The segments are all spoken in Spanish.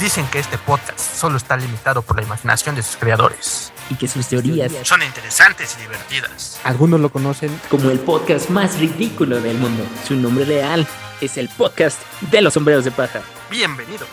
Dicen que este podcast solo está limitado por la imaginación de sus creadores. Y que sus teorías Son interesantes y divertidas. Algunos lo conocen como el podcast más ridículo del mundo. Su nombre real es el podcast de los sombreros de paja. Bienvenidos.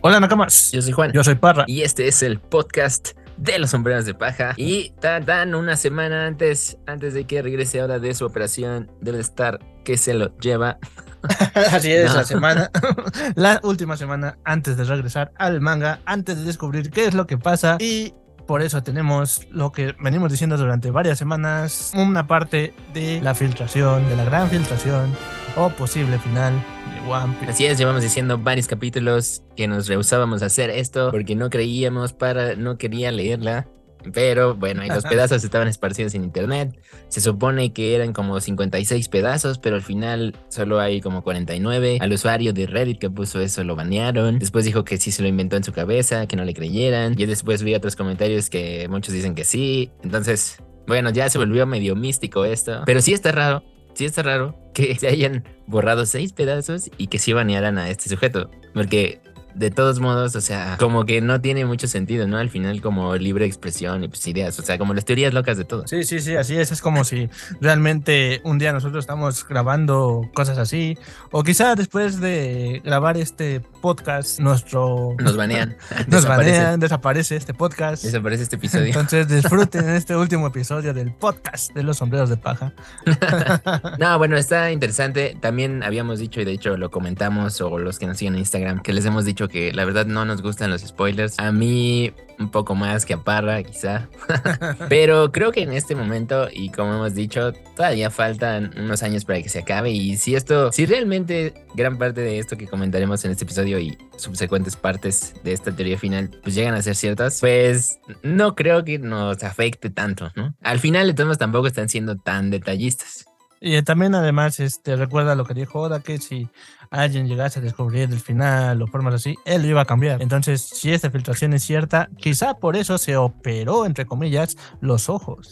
Hola Nakamas. Yo soy Juan. Yo soy Parra. Y este es el podcast de los sombreros de paja. Y tardan una semana antes, antes de que regrese ahora de su operación, debe estar que se lo lleva. Así es, No. la semana, la última semana antes de regresar al manga, antes de descubrir qué es lo que pasa y por eso tenemos lo que venimos diciendo durante varias semanas, una parte de la filtración, de la gran filtración o posible final de One Piece. Así es, llevamos diciendo varios capítulos que nos rehusábamos a hacer esto porque no creíamos para, no quería leerla. Pero bueno, y los pedazos estaban esparcidos en internet. Se supone que eran como 56 pedazos, pero al final solo hay como 49. Al usuario de Reddit que puso eso lo banearon. Después dijo que sí se lo inventó en su cabeza, que no le creyeran. Y después vi otros comentarios que muchos dicen que sí. Entonces, bueno, ya se volvió medio místico esto. Pero sí está raro, sí está raro que se hayan borrado seis pedazos y que sí banearan a este sujeto. Porque de todos modos, o sea, como que no tiene mucho sentido, ¿no? Al final como libre expresión y pues ideas, o sea, como las teorías locas de todo. Sí, sí, sí, así es. Es como si realmente un día nosotros estamos grabando cosas así. O quizá después de grabar este podcast, nuestro... Nos banean. Nos desaparece, banean, desaparece este podcast. Desaparece este episodio. Entonces disfruten este último episodio del podcast de los sombreros de paja. No, bueno, está interesante. También habíamos dicho, y de hecho lo comentamos, o los que nos siguen en Instagram, que les hemos dicho que la verdad no nos gustan los spoilers. A mí un poco más que a Parra, quizá. Pero creo que en este momento, y como hemos dicho, todavía faltan unos años para que se acabe. Y si esto, si realmente gran parte de esto que comentaremos en este episodio y subsecuentes partes de esta teoría final, pues llegan a ser ciertas, pues no creo que nos afecte tanto, ¿no? Al final, de todos tampoco están siendo tan detallistas. Y también además este, recuerda lo que dijo Oda, que si alguien llegase a descubrir el final o formas así, él lo iba a cambiar. Entonces, si esta filtración es cierta, quizá por eso se operó, entre comillas, los ojos.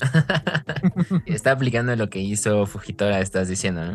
Está aplicando lo que hizo Fujitora, estás diciendo, ¿no?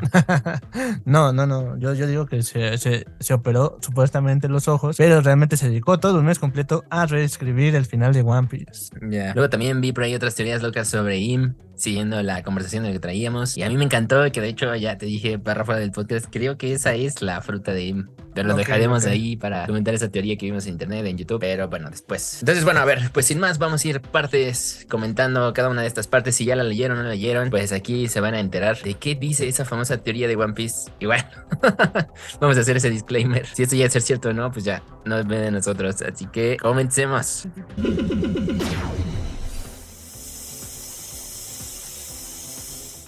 no, no, no. Yo, yo digo que se, se, se operó supuestamente los ojos, pero realmente se dedicó todo un mes completo a reescribir el final de One Piece. Ya. Luego también vi por ahí otras teorías locas sobre Im, siguiendo la conversación que traíamos. Y a mí me encantó, que de hecho ya te dije fuera del podcast, creo que esa es la fruta de Im. Pero lo dejaremos ahí para comentar esa teoría que vimos en internet, en YouTube. Pero bueno, después. Entonces, bueno, a ver, pues sin más, vamos a ir partes comentando cada una de estas partes. Si ya la leyeron o no la leyeron, pues aquí se van a enterar de qué dice esa famosa teoría de One Piece. Y bueno, vamos a hacer ese disclaimer. Si esto ya es cierto o no, pues ya no depende de nosotros. Así que comencemos.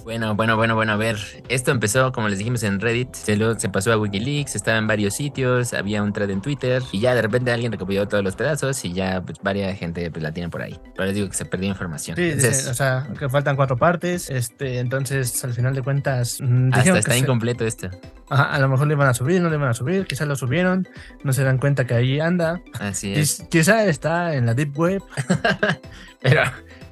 Bueno, bueno, bueno, bueno, a ver. Esto empezó, como les dijimos, en Reddit. Se, lo- se pasó a Wikileaks, estaba en varios sitios, había un thread en Twitter. Y ya de repente alguien recopiló todos los pedazos y ya pues, varias gente pues, la tiene por ahí. Pero les digo que se perdió información. Sí, Entonces, o sea, que faltan cuatro partes. Este, entonces, al final de cuentas, mm, hasta está incompleto esto. Ajá, a lo mejor le iban a subir, no le iban a subir, quizás lo subieron, no se dan cuenta que ahí anda. Así es. Quiz- Quizá está en la Deep Web. Pero,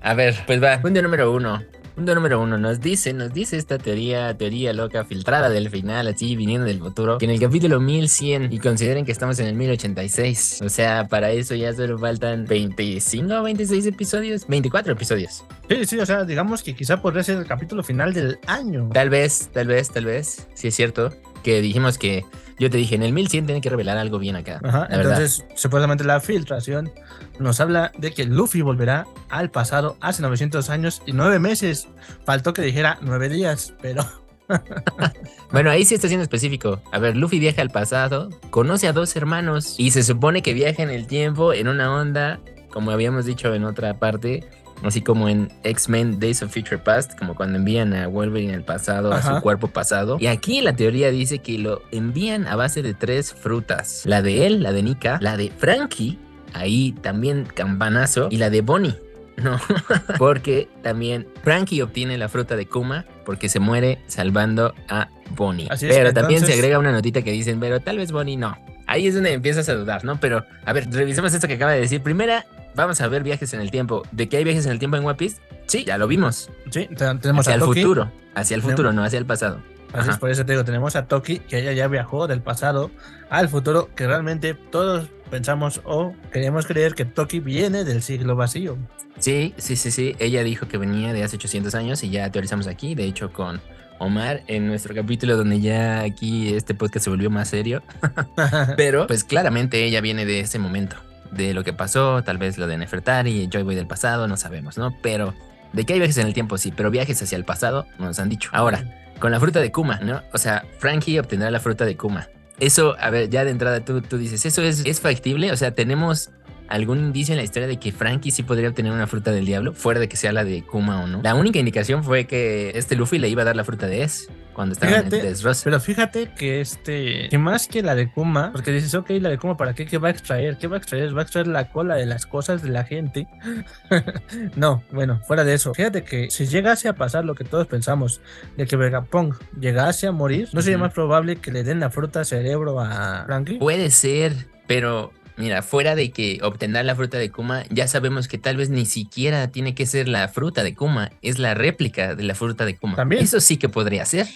a ver, pues va. Punto número uno. Punto número uno. Nos dice, nos dice esta teoría, teoría loca, filtrada del final, así viniendo del futuro, que en el capítulo 1100, y consideren que estamos en el 1086. O sea, para eso ya solo faltan 25 o 26 episodios. 24 episodios. Sí, sí, o sea, digamos que quizá podría ser el capítulo final del año. Tal vez, tal vez, tal vez. Si es cierto. Que dijimos que. Yo te dije, en el 1100 tiene que revelar algo bien acá. Ajá, la verdad. entonces, supuestamente la filtración nos habla de que Luffy volverá al pasado hace 900 años y 9 meses. Faltó que dijera 9 días, pero Bueno, ahí sí está siendo específico. A ver, Luffy viaja al pasado, conoce a dos hermanos y se supone que viaja en el tiempo en una onda, como habíamos dicho en otra parte, así como en X-Men Days of Future Past, como cuando envían a Wolverine al pasado, a su cuerpo pasado. Y aquí la teoría dice que lo envían a base de tres frutas. La de él, la de Nika, la de Frankie, ahí también campanazo, y la de Bonnie. No, porque también Frankie obtiene la fruta de Kuma porque se muere salvando a Bonnie. Así es, pero también se agrega una notita que dicen, pero tal vez Bonnie no. Ahí es donde empiezas a dudar, ¿no? Pero, a ver, revisemos esto que acaba de decir. Primera, vamos a ver viajes en el tiempo. ¿De qué hay viajes en el tiempo en One Piece? Sí, ya lo vimos. sí, te- tenemos Hacia a el Toki. futuro. Hacia el Tenemos- futuro, no hacia el pasado. Así es, por eso te digo, tenemos a Toki, que ella ya viajó del pasado al futuro, que realmente todos pensamos o queríamos creer que Toki viene del siglo vacío. Sí, sí, sí, sí. Ella dijo que venía de hace 800 años y ya teorizamos aquí, de hecho con Omar en nuestro capítulo donde ya aquí este podcast se volvió más serio. Pero pues claramente ella viene de ese momento, de lo que pasó, tal vez lo de Nefertari, Joy Boy del pasado, no sabemos, ¿no? Pero de que hay viajes en el tiempo, sí, pero viajes hacia el pasado no nos han dicho. Ahora, con la fruta de Kuma, ¿no? O sea, Frankie obtendrá la fruta de Kuma. Eso, a ver, ya de entrada tú, tú dices, ¿eso es, es factible? O sea, ¿tenemos algún indicio en la historia de que Frankie sí podría obtener una fruta del diablo, fuera de que sea la de Kuma o no? La única indicación fue que este Luffy le iba a dar la fruta de Es cuando estaba en Fíjate, Dressrosa. Pero fíjate que este, que más que la de Kuma, porque dices, ok, la de Kuma, ¿para qué? ¿Qué va a extraer? ¿Qué va a extraer? ¿Va a extraer la cola de las cosas de la gente? no, bueno, fuera de eso. Fíjate que si llegase a pasar lo que todos pensamos, de que Vegapunk llegase a morir, ¿no sería más probable que le den la fruta cerebro a Frankie? Puede ser, pero mira, fuera de que obtendrá la fruta de Kuma, ya sabemos que tal vez ni siquiera tiene que ser la fruta de Kuma, es la réplica de la fruta de Kuma. También. Eso sí que podría ser.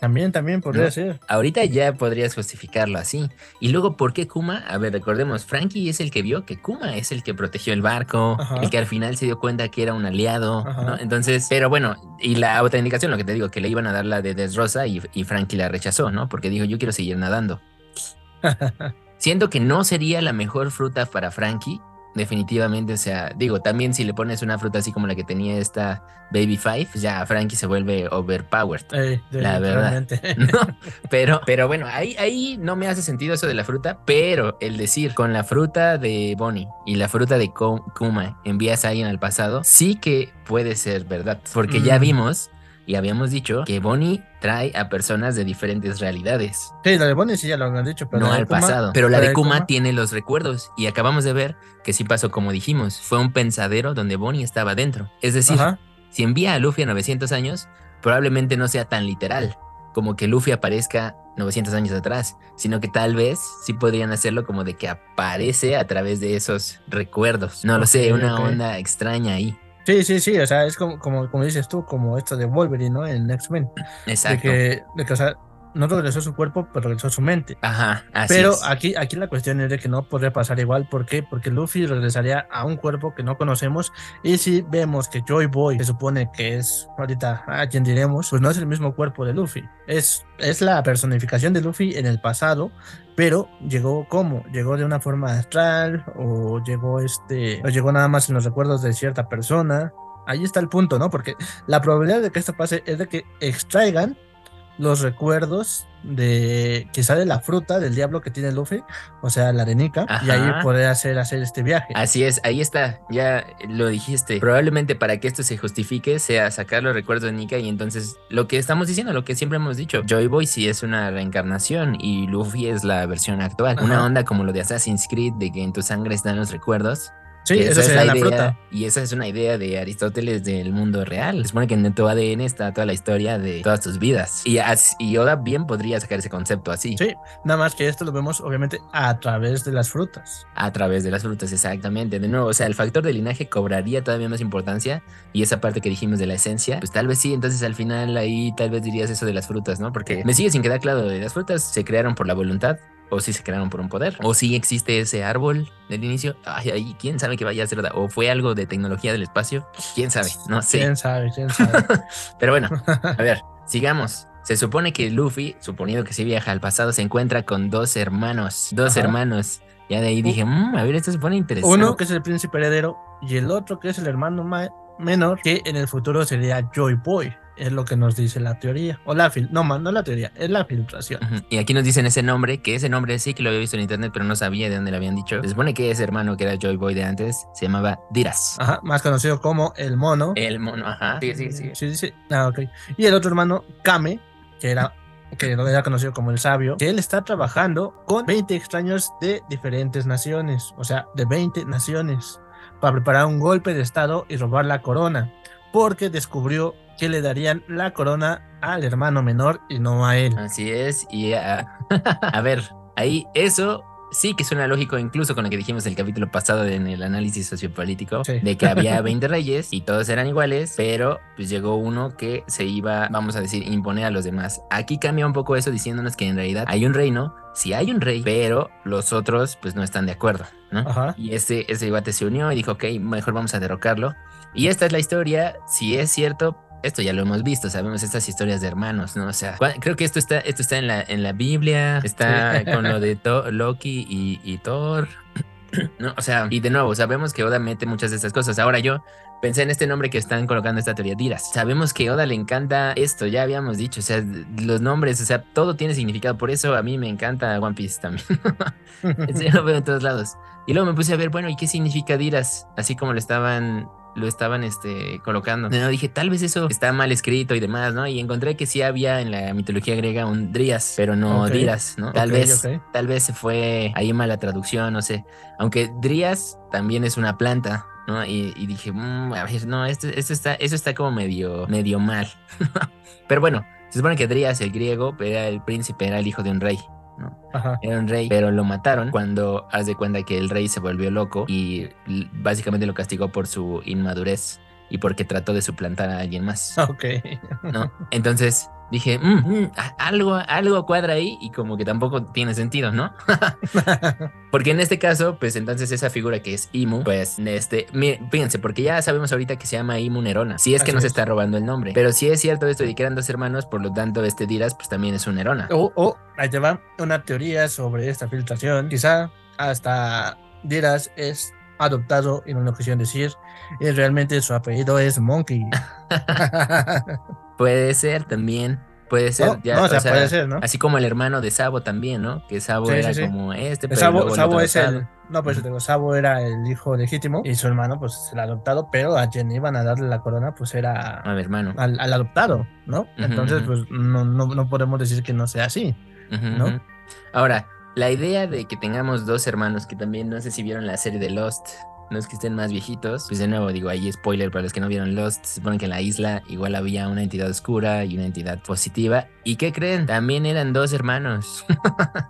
También, también podría No. ser. Ahorita ya podrías justificarlo así. Y luego, ¿por qué Kuma? A ver, recordemos, Frankie es el que vio que Kuma es el que protegió el barco, Ajá. el que al final se dio cuenta que era un aliado. ¿no? Entonces, pero bueno, y la otra indicación, lo que te digo, que le iban a dar la de Desrosa y, y Frankie la rechazó, ¿no? Porque dijo, yo quiero seguir nadando. Siento que no sería la mejor fruta para Frankie, definitivamente. O sea, digo, también si le pones una fruta así como la que tenía esta Baby Five, ya Frankie se vuelve overpowered. Eh, La verdad. Pero, pero bueno, ahí, ahí no me hace sentido eso de la fruta, pero el decir con la fruta de Bonnie y la fruta de Kuma envías a alguien al pasado, sí que puede ser verdad, porque ya Mm. vimos y habíamos dicho que Bonnie trae a personas de diferentes realidades, Sí, la de Bonnie sí ya lo han dicho, pero no al Kuma- pasado. Pero la de Kuma Kuma- tiene los recuerdos y acabamos de ver que sí pasó como dijimos, fue un pensadero donde Bonnie estaba dentro. Es decir, Ajá. si envía a Luffy a 900 años, probablemente no sea tan literal, como que Luffy aparezca 900 años atrás, sino que tal vez sí podrían hacerlo como de que aparece a través de esos recuerdos. No lo sé, una onda extraña ahí. Sí, sí, sí, o sea, es como, como, como dices tú, como esto de Wolverine, ¿no? En X-Men. De Exacto. que, de que, o sea, no regresó su cuerpo, pero regresó su mente. Ajá, así Pero es. aquí, aquí la cuestión es de que no podría pasar igual. ¿Por qué? Porque Luffy regresaría a un cuerpo que no conocemos. Y si vemos que Joy Boy se supone que es ahorita a quien diremos, pues no es el mismo cuerpo de Luffy. Es, es la personificación de Luffy en el pasado. Pero llegó como? Llegó de una forma astral o llegó este o llegó nada más en los recuerdos de cierta persona. Ahí está el punto, ¿no? Porque la probabilidad de que esto pase es de que extraigan los recuerdos de quizá de la fruta del diablo que tiene Luffy, o sea, la arenica, y ahí Ajá. poder hacer, hacer este viaje. Así es, ahí está, ya lo dijiste. Probablemente para que esto se justifique sea sacar los recuerdos de Nika y entonces lo que estamos diciendo, lo que siempre hemos dicho, Joy Boy sí es una reencarnación y Luffy es la versión actual. Ajá. Una onda como lo de Assassin's Creed, de que en tu sangre están los recuerdos. Sí, esa es sería la, idea, fruta. Y esa es una idea de Aristóteles del mundo real. Se supone que en tu ADN está toda la historia de todas tus vidas. Y, y Oda bien podría sacar ese concepto así. Sí, nada más que esto lo vemos obviamente a través de las frutas. A través de las frutas, exactamente. De nuevo, o sea, el factor de linaje cobraría todavía más importancia y esa parte que dijimos de la esencia, pues tal vez sí, entonces al final ahí tal vez dirías eso de las frutas, ¿no? Porque me sigue sin quedar claro, ¿las frutas se crearon por la voluntad o si se crearon por un poder? ¿O si existe ese árbol del inicio? Ay, ay, quién sabe qué vaya a ser, ¿o fue algo de tecnología del espacio? ¿Quién sabe? No sé. Quién sabe, quién sabe. Pero bueno, a ver, sigamos. Se supone que Luffy, suponiendo que sí viaja al pasado, se encuentra con dos hermanos. Dos Ajá. hermanos. Ya de ahí dije, "Mm, a ver, esto se pone interesante. Uno que es el príncipe heredero y el otro que es el hermano ma- menor, que en el futuro sería Joy Boy. Es lo que nos dice la teoría. O la fil no, man, no la teoría, es la filtración. Y aquí nos dicen ese nombre, que ese nombre sí que lo había visto en internet, pero no sabía de dónde lo habían dicho. Se supone que ese hermano que era Joy Boy de antes se llamaba Diras. Ajá, más conocido como el mono. El mono, ajá. Sí, sí, sí. Sí, sí. Ah, ok. Y el otro hermano, Kame, que era que era conocido como el sabio, que él está trabajando con 20 extraños de diferentes naciones, o sea, de 20 naciones, para preparar un golpe de estado y robar la corona, porque descubrió que le darían la corona al hermano menor y no a él. Así es. Y a, a ver, ahí eso sí que suena lógico, incluso con lo que dijimos el capítulo pasado en el análisis sociopolítico, Sí. de que había 20 reyes y todos eran iguales, pero pues llegó uno que se iba, vamos a decir, imponer a los demás. Aquí cambia un poco eso diciéndonos que en realidad hay un reino, sí hay un rey, pero los otros pues no están de acuerdo, ¿no? Ajá. Y ese, ese debate se unió y dijo, ok, mejor vamos a derrocarlo. Y esta es la historia, si es cierto, esto ya lo hemos visto, sabemos estas historias de hermanos, ¿no? O sea, creo que esto está, esto está en la, en la Biblia, está Sí. con lo de Loki y, y Thor. No, o sea, y de nuevo, sabemos que Oda mete muchas de estas cosas. Ahora yo pensé en este nombre que están colocando esta teoría, Diras. Sabemos que Oda le encanta esto, ya habíamos dicho, o sea, los nombres, o sea, todo tiene significado. Por eso a mí me encanta One Piece también. Lo veo en todos lados. Y luego me puse a ver, bueno, ¿y qué significa Diras? Así como lo estaban, lo estaban este, colocando. No, dije, tal vez eso está mal escrito y demás, ¿no? Y encontré que sí había en la mitología griega un Drías, pero no Ok. Diras, ¿no? Tal vez, tal vez se fue ahí mala traducción, no sé. Aunque Drías también es una planta, ¿no? Y, y dije, "Mm, a ver, no, esto, esto está, eso está como medio, medio mal. pero bueno, se supone que Drías, el griego, era el príncipe, era el hijo de un rey. Era un rey, pero lo mataron cuando haz de cuenta que el rey se volvió loco y básicamente lo castigó por su inmadurez y porque trató de suplantar a alguien más, Ok. ¿no? Entonces dije, "Mm, mm, algo, algo cuadra ahí y como que tampoco tiene sentido, ¿no? Porque en este caso, pues entonces esa figura que es Imu, pues este, fíjense, porque ya sabemos ahorita que se llama Imu Nerona. Si es que Así no se es. está robando el nombre. Pero si es cierto esto de que eran dos hermanos, por lo tanto este Diras pues también es un Nerona. O, o, ahí te va una teoría sobre esta filtración. Quizá hasta Diras es adoptado y no lo quisieron decir. Y realmente su apellido es Monkey. Puede ser también. Puede ser. no, ya, no, o sea, o sea, puede ser, ¿no? Así como el hermano de Sabo también, ¿no? Que Sabo Sí, era sí, sí. como este, pero Sabo, luego Sabo otro es el. No, pues digo, Sabo era el hijo legítimo y su hermano, pues el adoptado, pero a quien iban a darle la corona, pues era A mi hermano. al, al adoptado, ¿no? Entonces, pues no, no, no podemos decir que no sea así. ¿no? Ahora, la idea de que tengamos dos hermanos que también no sé si vieron la serie de Lost, no es que estén más viejitos, pues de nuevo digo, ahí spoiler para los que no vieron Lost, se supone que en la isla igual había una entidad oscura y una entidad positiva. ¿Y qué creen? También eran dos hermanos.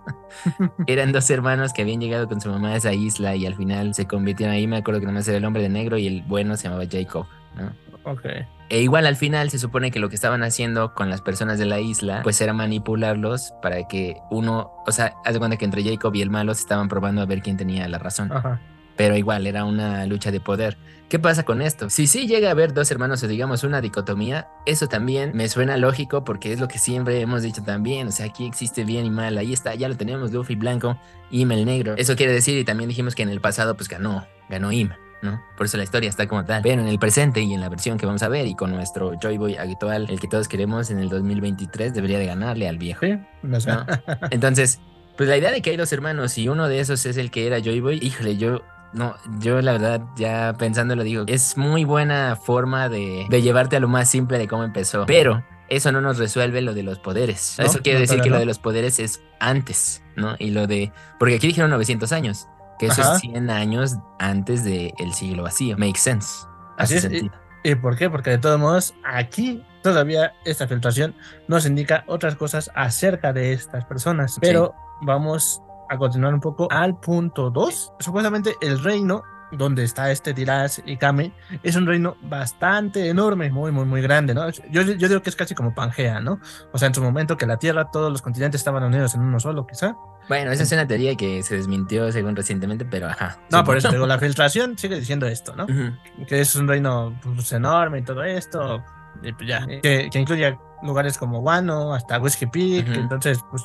eran dos hermanos que habían llegado con su mamá a esa isla y al final se convirtieron ahí, me acuerdo que nomás era el hombre de negro y el bueno se llamaba Jacob, ¿no? Ok. E igual al final se supone que lo que estaban haciendo con las personas de la isla, pues era manipularlos para que uno, o sea, haz de cuenta que entre Jacob y el malo se estaban probando a ver quién tenía la razón. Ajá. Pero igual era una lucha de poder. ¿Qué pasa con esto? Si sí llega a haber dos hermanos o digamos una dicotomía, eso también me suena lógico porque es lo que siempre hemos dicho también. O sea, aquí existe bien y mal. Ahí está, ya lo tenemos, Luffy blanco Im el negro. Eso quiere decir, y también dijimos que en el pasado pues ganó, ganó Im. ¿no? Por eso la historia está como tal. Pero en el presente y en la versión que vamos a ver y con nuestro Joy Boy actual, el que todos queremos en el 2023, debería de ganarle al viejo. Sí, ¿no? Entonces, pues la idea de que hay dos hermanos y uno de esos es el que era Joy Boy, híjole, yo no, yo la verdad ya pensándolo digo, es muy buena forma de, de llevarte a lo más simple de cómo empezó, pero eso no nos resuelve lo de los poderes. No, eso quiere no, decir que lo de los poderes es antes, ¿no? Y lo de, porque aquí dijeron 900 años, que eso Ajá. es 100 años antes del siglo vacío. Makes sense. Así es, y- sentido. ¿Y por qué? Porque de todos modos, aquí todavía esta filtración nos indica otras cosas acerca de estas personas. Pero vamos a continuar un poco al punto 2. Supuestamente el reino donde está este Diraz y Kame es un reino bastante enorme, muy, muy, muy grande, ¿no? Yo, yo digo que es casi como Pangea, ¿no? O sea, en su momento que la Tierra, todos los continentes estaban unidos en uno solo, quizá. Bueno, esa es una teoría que se desmintió según recientemente, pero ajá. No, por eso digo, la filtración sigue diciendo esto, ¿no? Ujú. que es un reino pues, enorme y todo esto, y pues ya, que, que incluye lugares como Guano, hasta Whiskey Peak, Ujú. entonces pues,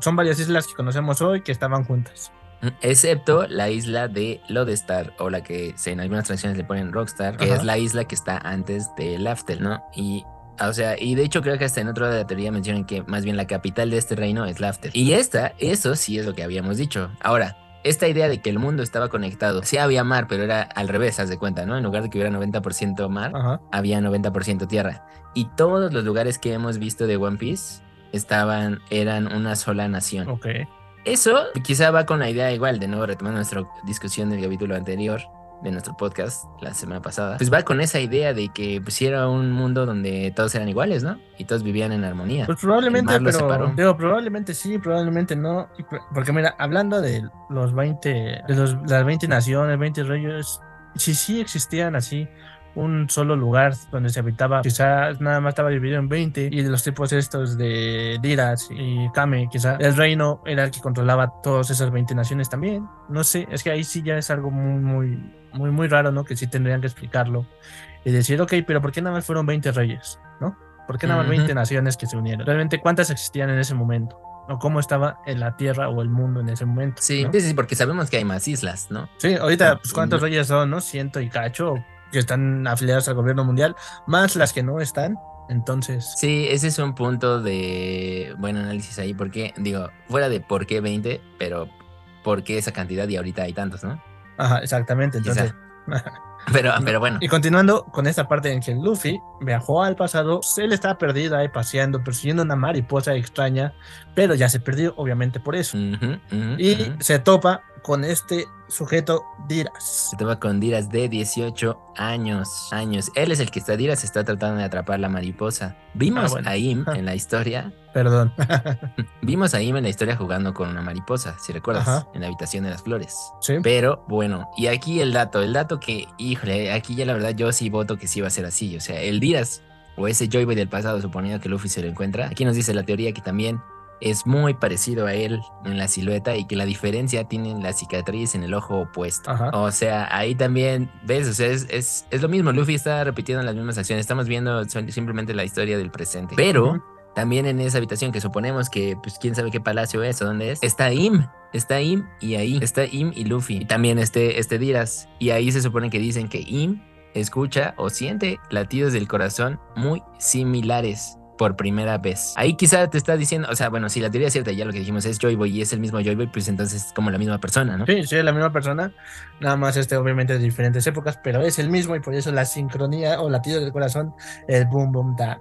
son varias islas que conocemos hoy que estaban juntas. Excepto la isla de Lodestar, o la que en algunas tradiciones le ponen Rockstar, que Ajá. es la isla que está antes de Laftel, ¿no? Y, o sea, y de hecho creo que hasta en otro de la teoría mencionan que más bien la capital de este reino es Laftel. Y esta, eso sí es lo que habíamos dicho. Ahora, esta idea de que el mundo estaba conectado, sí había mar, pero era al revés, haz de cuenta, ¿no? En lugar de que hubiera 90% mar, Ajá. había 90% tierra. Y todos los lugares que hemos visto de One Piece estaban, eran una sola nación. Ok. Eso quizá va con la idea igual, de nuevo retomando nuestra discusión del capítulo anterior, de nuestro podcast la semana pasada, pues va con esa idea de que pues era un mundo donde todos eran iguales, ¿no? Y todos vivían en armonía. Pues probablemente, pero digo, probablemente sí, probablemente no, porque mira, hablando de los 20, de los, las 20 naciones, 20 reyes, si sí existían así un solo lugar donde se habitaba, quizás nada más estaba dividido en 20 y de los tipos estos de Diras y Kame, quizás el reino era el que controlaba todas esas 20 naciones también. No sé, es que ahí sí ya es algo muy, muy, muy, muy raro, ¿no? Que sí tendrían que explicarlo y decir, ok, pero ¿por qué nada más fueron 20 reyes, ¿no? ¿Por qué nada más 20 naciones que se unieron? Realmente, ¿cuántas existían en ese momento? o cómo estaba en la Tierra o el mundo en ese momento. Sí, sí, sí, porque sabemos que hay más islas, ¿no? Sí, ahorita, pues, ¿cuántos reyes son, no? Ciento y cacho, que están afiliadas al gobierno mundial, más las que no están. Entonces. Sí, ese es un punto de buen análisis ahí, porque, digo, fuera de por qué 20, pero por qué esa cantidad y ahorita hay tantos, ¿no? Ajá, exactamente. Entonces. Pero, pero bueno. Y continuando con esta parte en que Luffy viajó al pasado, él estaba perdido ahí paseando, persiguiendo una mariposa extraña, pero ya se perdió, obviamente, por eso. y se topa con este sujeto Diras. Se topa con Diras de 18 años. Años. Él es el que está Diras, está tratando de atrapar la mariposa. Vimos ah, a Im en la historia. Perdón. Vimos a Im en la historia jugando con una mariposa, si recuerdas, en la habitación de las flores. Sí. Pero bueno, y aquí el dato, el dato que, híjole, aquí ya la verdad yo sí voto que sí va a ser así. O sea, el Diras o ese Joy Boy del pasado, suponiendo que Luffy se lo encuentra. Aquí nos dice la teoría que también es muy parecido a él en la silueta y que la diferencia tiene la cicatriz en el ojo opuesto. O sea, ahí también, ves, o sea, es, es, lo mismo, Luffy está repitiendo las mismas acciones, estamos viendo simplemente la historia del presente, pero... También en esa habitación que suponemos que, pues, quién sabe qué palacio es o dónde es, está Im, está Im y ahí. Está Im y Luffy. Y también este, este Diras. Y ahí se supone que dicen que Im escucha o siente latidos del corazón muy similares por primera vez. Ahí quizá te está diciendo, o sea, bueno, si la teoría es cierta, ya lo que dijimos es Joy Boy y es el mismo Joy Boy, pues entonces es como la misma persona, ¿no? Sí, sí, es la misma persona, nada más este obviamente de diferentes épocas, pero es el mismo y por eso la sincronía o latido del corazón, el boom boom da,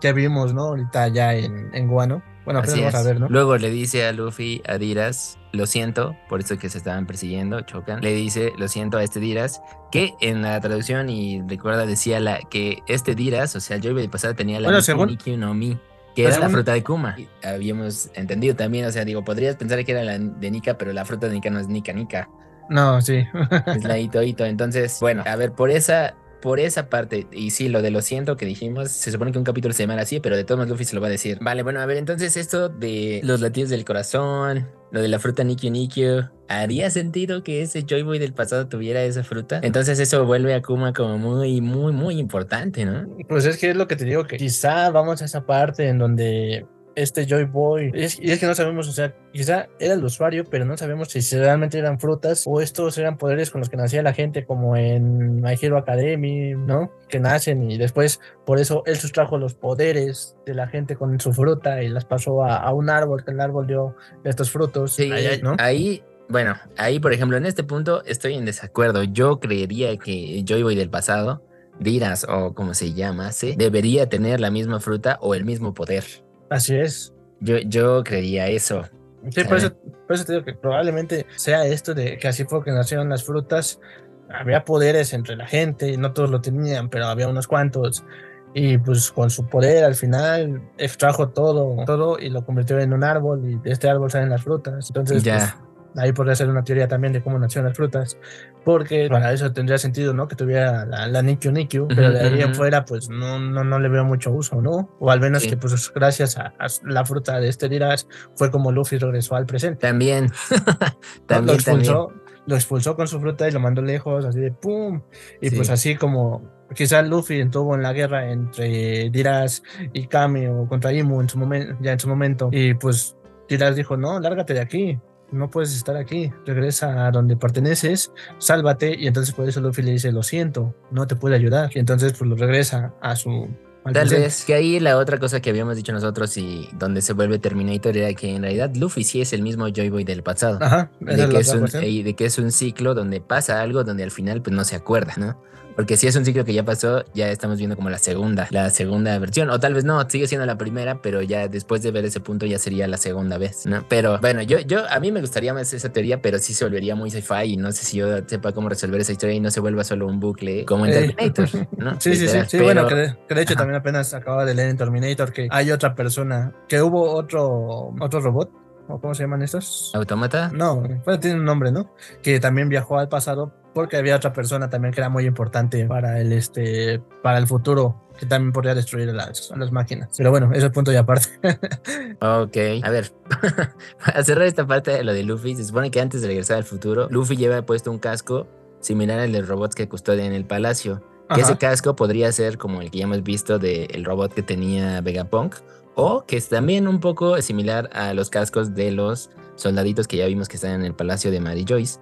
que vimos, ¿no? Ahorita ya en, en Guano. Bueno, pues vamos a ver, ¿no? Luego le dice a Luffy, a Diras, lo siento, por eso que se estaban persiguiendo, chocan. Le dice, lo siento a este Diras, que en la traducción, y recuerda, decía la, que este Diras, o sea, el Joy de pasado tenía la bueno, Nikki no Mi, que era la fruta de Kuma. Habíamos entendido también, o sea, digo, podrías pensar que era la de Nika, pero la fruta de Nika no es Nika Nika. No, sí. es la Ito Ito. Entonces, bueno, a ver, por esa por esa parte, y sí, lo de lo siento que dijimos, se supone que un capítulo se llama así, pero de todos modos Luffy se lo va a decir. Vale, bueno, a ver, entonces esto de los latidos del corazón, lo de la fruta Nikyu Nikyu, ¿haría sentido que ese Joy Boy del pasado tuviera esa fruta? Entonces eso vuelve a Kuma como muy, muy, muy importante, ¿no? Pues es que es lo que te digo, que quizá vamos a esa parte en donde este Joy Boy. Y es, que no sabemos, o sea, quizá era el usuario, pero no sabemos si realmente eran frutas o estos eran poderes con los que nacía la gente, como en My Hero Academy, ¿no? Que nacen y después por eso él sustrajo los poderes de la gente con su fruta y las pasó a, un árbol, que el árbol dio estos frutos. Sí, ahí, ¿no? ahí bueno, ahí por ejemplo, en este punto estoy en desacuerdo. Yo creería que Joy Boy del pasado, Diras o como se llama, debería tener la misma fruta o el mismo poder. Así es. Yo, yo creía eso. Sí, por eso, te digo que probablemente sea esto de que así fue que nacieron las frutas. Había poderes entre la gente, y no todos lo tenían, pero había unos cuantos. Y pues con su poder al final extrajo todo, todo y lo convirtió en un árbol y de este árbol salen las frutas. Entonces, ya. Pues, Ahí podría ser una teoría también de cómo nacieron las frutas, porque para eso tendría sentido, ¿no? Que tuviera la, la Nikyu Nikyu, pero de ahí en fuera, pues no, no, no le veo mucho uso, ¿no? O al menos que, pues gracias a, la fruta de este Diras, fue como Luffy regresó al presente. También. también lo expulsó, lo expulsó con su fruta y lo mandó lejos, así de pum. Y pues así como quizás Luffy estuvo en la guerra entre Diras y Kami o contra Imu en su momento, ya en su momento, y pues Diras dijo, no, lárgate de aquí no puedes estar aquí, regresa a donde perteneces, sálvate, y entonces por eso Luffy le dice, lo siento, no te puede ayudar, y entonces pues lo regresa a su, Tal vez, que ahí la otra cosa que habíamos dicho nosotros y donde se vuelve Terminator era que en realidad Luffy sí es el mismo Joy Boy del pasado. Ajá, de que, es un, de que es un ciclo donde pasa algo donde al final pues no se acuerda, ¿no? Porque si es un ciclo que ya pasó, ya estamos viendo como la segunda, la segunda versión. O tal vez no, sigue siendo la primera, pero ya después de ver ese punto ya sería la segunda vez, ¿no? Pero bueno, yo, yo, a mí me gustaría más esa teoría, pero sí se volvería muy sci-fi y no sé si yo sepa cómo resolver esa historia y no se vuelva solo un bucle como en Terminator, ¿no? Sí, sí, sí, sí. Bueno, que de, hecho también apenas acaba de leer en Terminator que hay otra persona, que hubo otro, otro robot cómo se llaman estos? ¿Automata? No, bueno, tiene un nombre, ¿no? Que también viajó al pasado porque había otra persona también que era muy importante para el, este, para el futuro, que también podría destruir las, las máquinas. Pero bueno, ese punto ya aparte. ok, a ver, para cerrar esta parte de lo de Luffy, se supone que antes de regresar al futuro, Luffy lleva puesto un casco similar al de robots que custodian el palacio. Que ese casco podría ser como el que ya hemos visto del robot que tenía Vegapunk, o que es también un poco similar a los cascos de los soldaditos que ya vimos que están en el palacio de Mary Joyce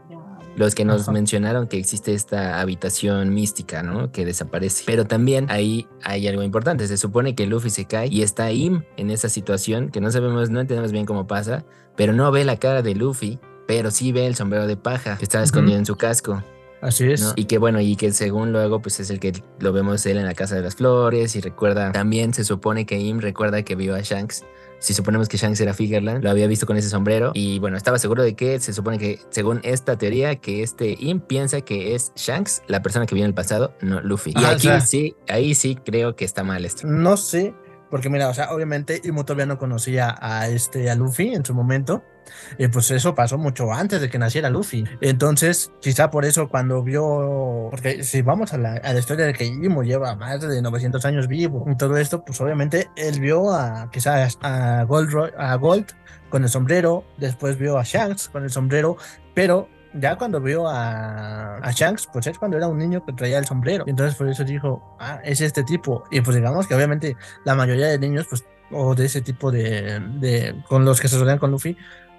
los que nos mencionaron que existe esta habitación mística, ¿no? Que desaparece. Pero también ahí hay algo importante. Se supone que Luffy se cae y está Im en esa situación que no sabemos, no entendemos bien cómo pasa, pero no ve la cara de Luffy, pero sí ve el sombrero de paja que está escondido en su casco. Así es. Y que bueno, y que según luego, pues es el que lo vemos él en la Casa de las Flores y recuerda, también se supone que Im recuerda que vio a Shanks si suponemos que Shanks era Figureland, lo había visto con ese sombrero y bueno, estaba seguro de que se supone que, según esta teoría, que este Im piensa que es Shanks la persona que vio en el pasado, no Luffy. Y aquí sí, ahí sí creo que está mal esto. No sé, porque mira, o sea, obviamente Imo todavía no conocía a este a Luffy en su momento. Y pues eso pasó mucho antes de que naciera Luffy. Entonces, quizá por eso cuando vio, porque si vamos a la, historia de que Imo lleva más de 900 años vivo y todo esto, pues obviamente él vio a quizás a Gold, a Gold con el sombrero, después vio a Shanks con el sombrero, pero ya cuando vio a, a, Shanks, pues es cuando era un niño que traía el sombrero. Entonces por eso dijo, ah, es este tipo. Y pues digamos que obviamente la mayoría de niños, pues, o de ese tipo de, con los que se solían con Luffy,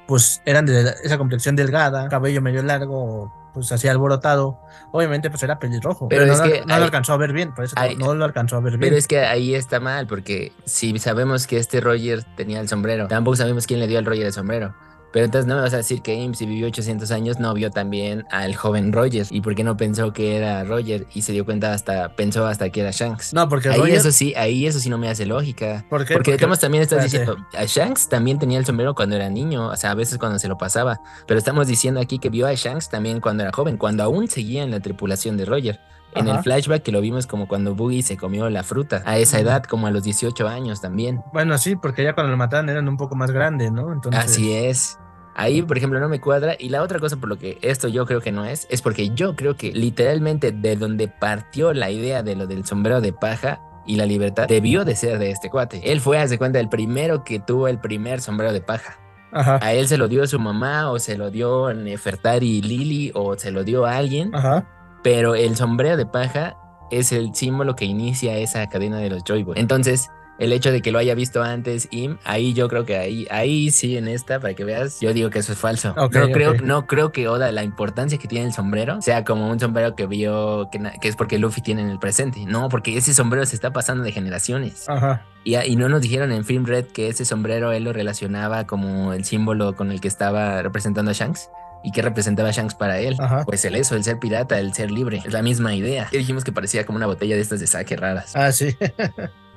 pues eran de esa complexión delgada, cabello medio largo, pues así alborotado. Obviamente, pues era pelirrojo. Pero, no, que no lo alcanzó a ver bien, por eso no lo alcanzó a ver bien. Pero es que ahí está mal, porque si sabemos que este Roger tenía el sombrero, tampoco sabemos quién le dio al Roger el sombrero. Pero entonces no me vas a decir que Im, si vivió 800 años, no vio también al joven Roger. ¿Y por qué no pensó que era Roger? Y se dio cuenta hasta, pensó hasta que era Shanks. No, porque ahí eso sí, ahí eso sí no me hace lógica. ¿Por qué? Porque, estamos también estás diciendo, a Shanks también tenía el sombrero cuando era niño, o sea, a veces cuando se lo pasaba. Pero estamos diciendo aquí que vio a Shanks también cuando era joven, cuando aún seguía en la tripulación de Roger en el flashback que lo vimos como cuando Boogie se comió la fruta, a esa edad, como a los 18 años también. Bueno, sí, porque ya cuando lo mataron eran un poco más grandes, ¿no? Entonces... Así es. Ahí, por ejemplo, no me cuadra. Y la otra cosa por lo que esto yo creo que no es, es porque yo creo que literalmente de donde partió la idea de lo del sombrero de paja y la libertad debió de ser de este cuate. Él fue, hace cuenta, el primero que tuvo el primer sombrero de paja. A él se lo dio su mamá o se lo dio Nefertari Lili o se lo dio a alguien. Ajá. Pero el sombrero de paja es el símbolo que inicia esa cadena de los Joy Boys. Entonces, el hecho de que lo haya visto antes Im, ahí yo creo que ahí, ahí sí en esta, para que veas, yo digo que eso es falso. no, creo, no creo que Oda, la importancia que tiene el sombrero, sea como un sombrero que vio que, es porque Luffy tiene en el presente. No, porque ese sombrero se está pasando de generaciones. Ajá. Y, y, no nos dijeron en Film Red que ese sombrero él lo relacionaba como el símbolo con el que estaba representando a Shanks. ¿Y qué representaba Shanks para él? Pues el eso, el ser pirata, el ser libre. Es la misma idea. Y dijimos que parecía como una botella de estas de saque raras. Ah, sí.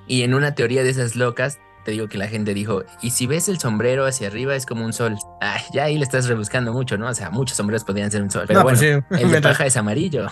Y en una teoría de esas locas, te digo que la gente dijo, y si ves el sombrero hacia arriba es como un sol. Ay, ya ahí le estás rebuscando mucho, ¿no? O sea, muchos sombreros podrían ser un sol. Pero pues bueno, el de paja es amarillo.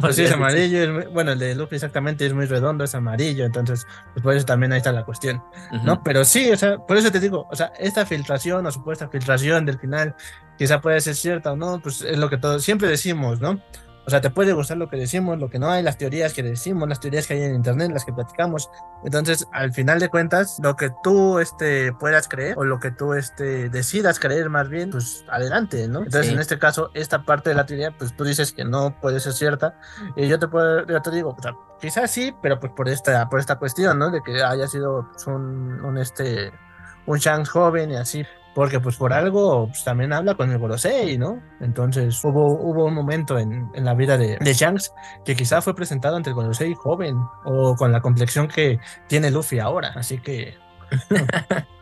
pues sí, es amarillo. bueno, el de Luffy exactamente es muy redondo, es amarillo. Entonces, pues por eso también ahí está la cuestión, ¿no? Pero sí, o sea, por eso te digo, o sea, esta filtración o supuesta filtración del final, quizá puede ser cierta o no, pues es lo que todos siempre decimos, ¿no? O sea, te puede gustar lo que decimos, lo que no hay, las teorías que decimos, las teorías que hay en internet, las que platicamos. Entonces, al final de cuentas, lo que tú este, puedas creer o lo que tú este, decidas creer más bien, pues adelante, ¿no? Entonces, en este caso, esta parte de la teoría, pues tú dices que no puede ser cierta. Y yo te, puedo, yo te digo, o sea, quizás sí, pero pues por esta, por esta cuestión, ¿no? De que haya sido un, un, este, un Shanks joven y así. Porque pues por algo pues, también habla con el Gorosei, ¿no? Entonces hubo, hubo un momento en, en la vida de, de, Shanks que quizá fue presentado ante el Gorosei joven o con la complexión que tiene Luffy ahora, así que...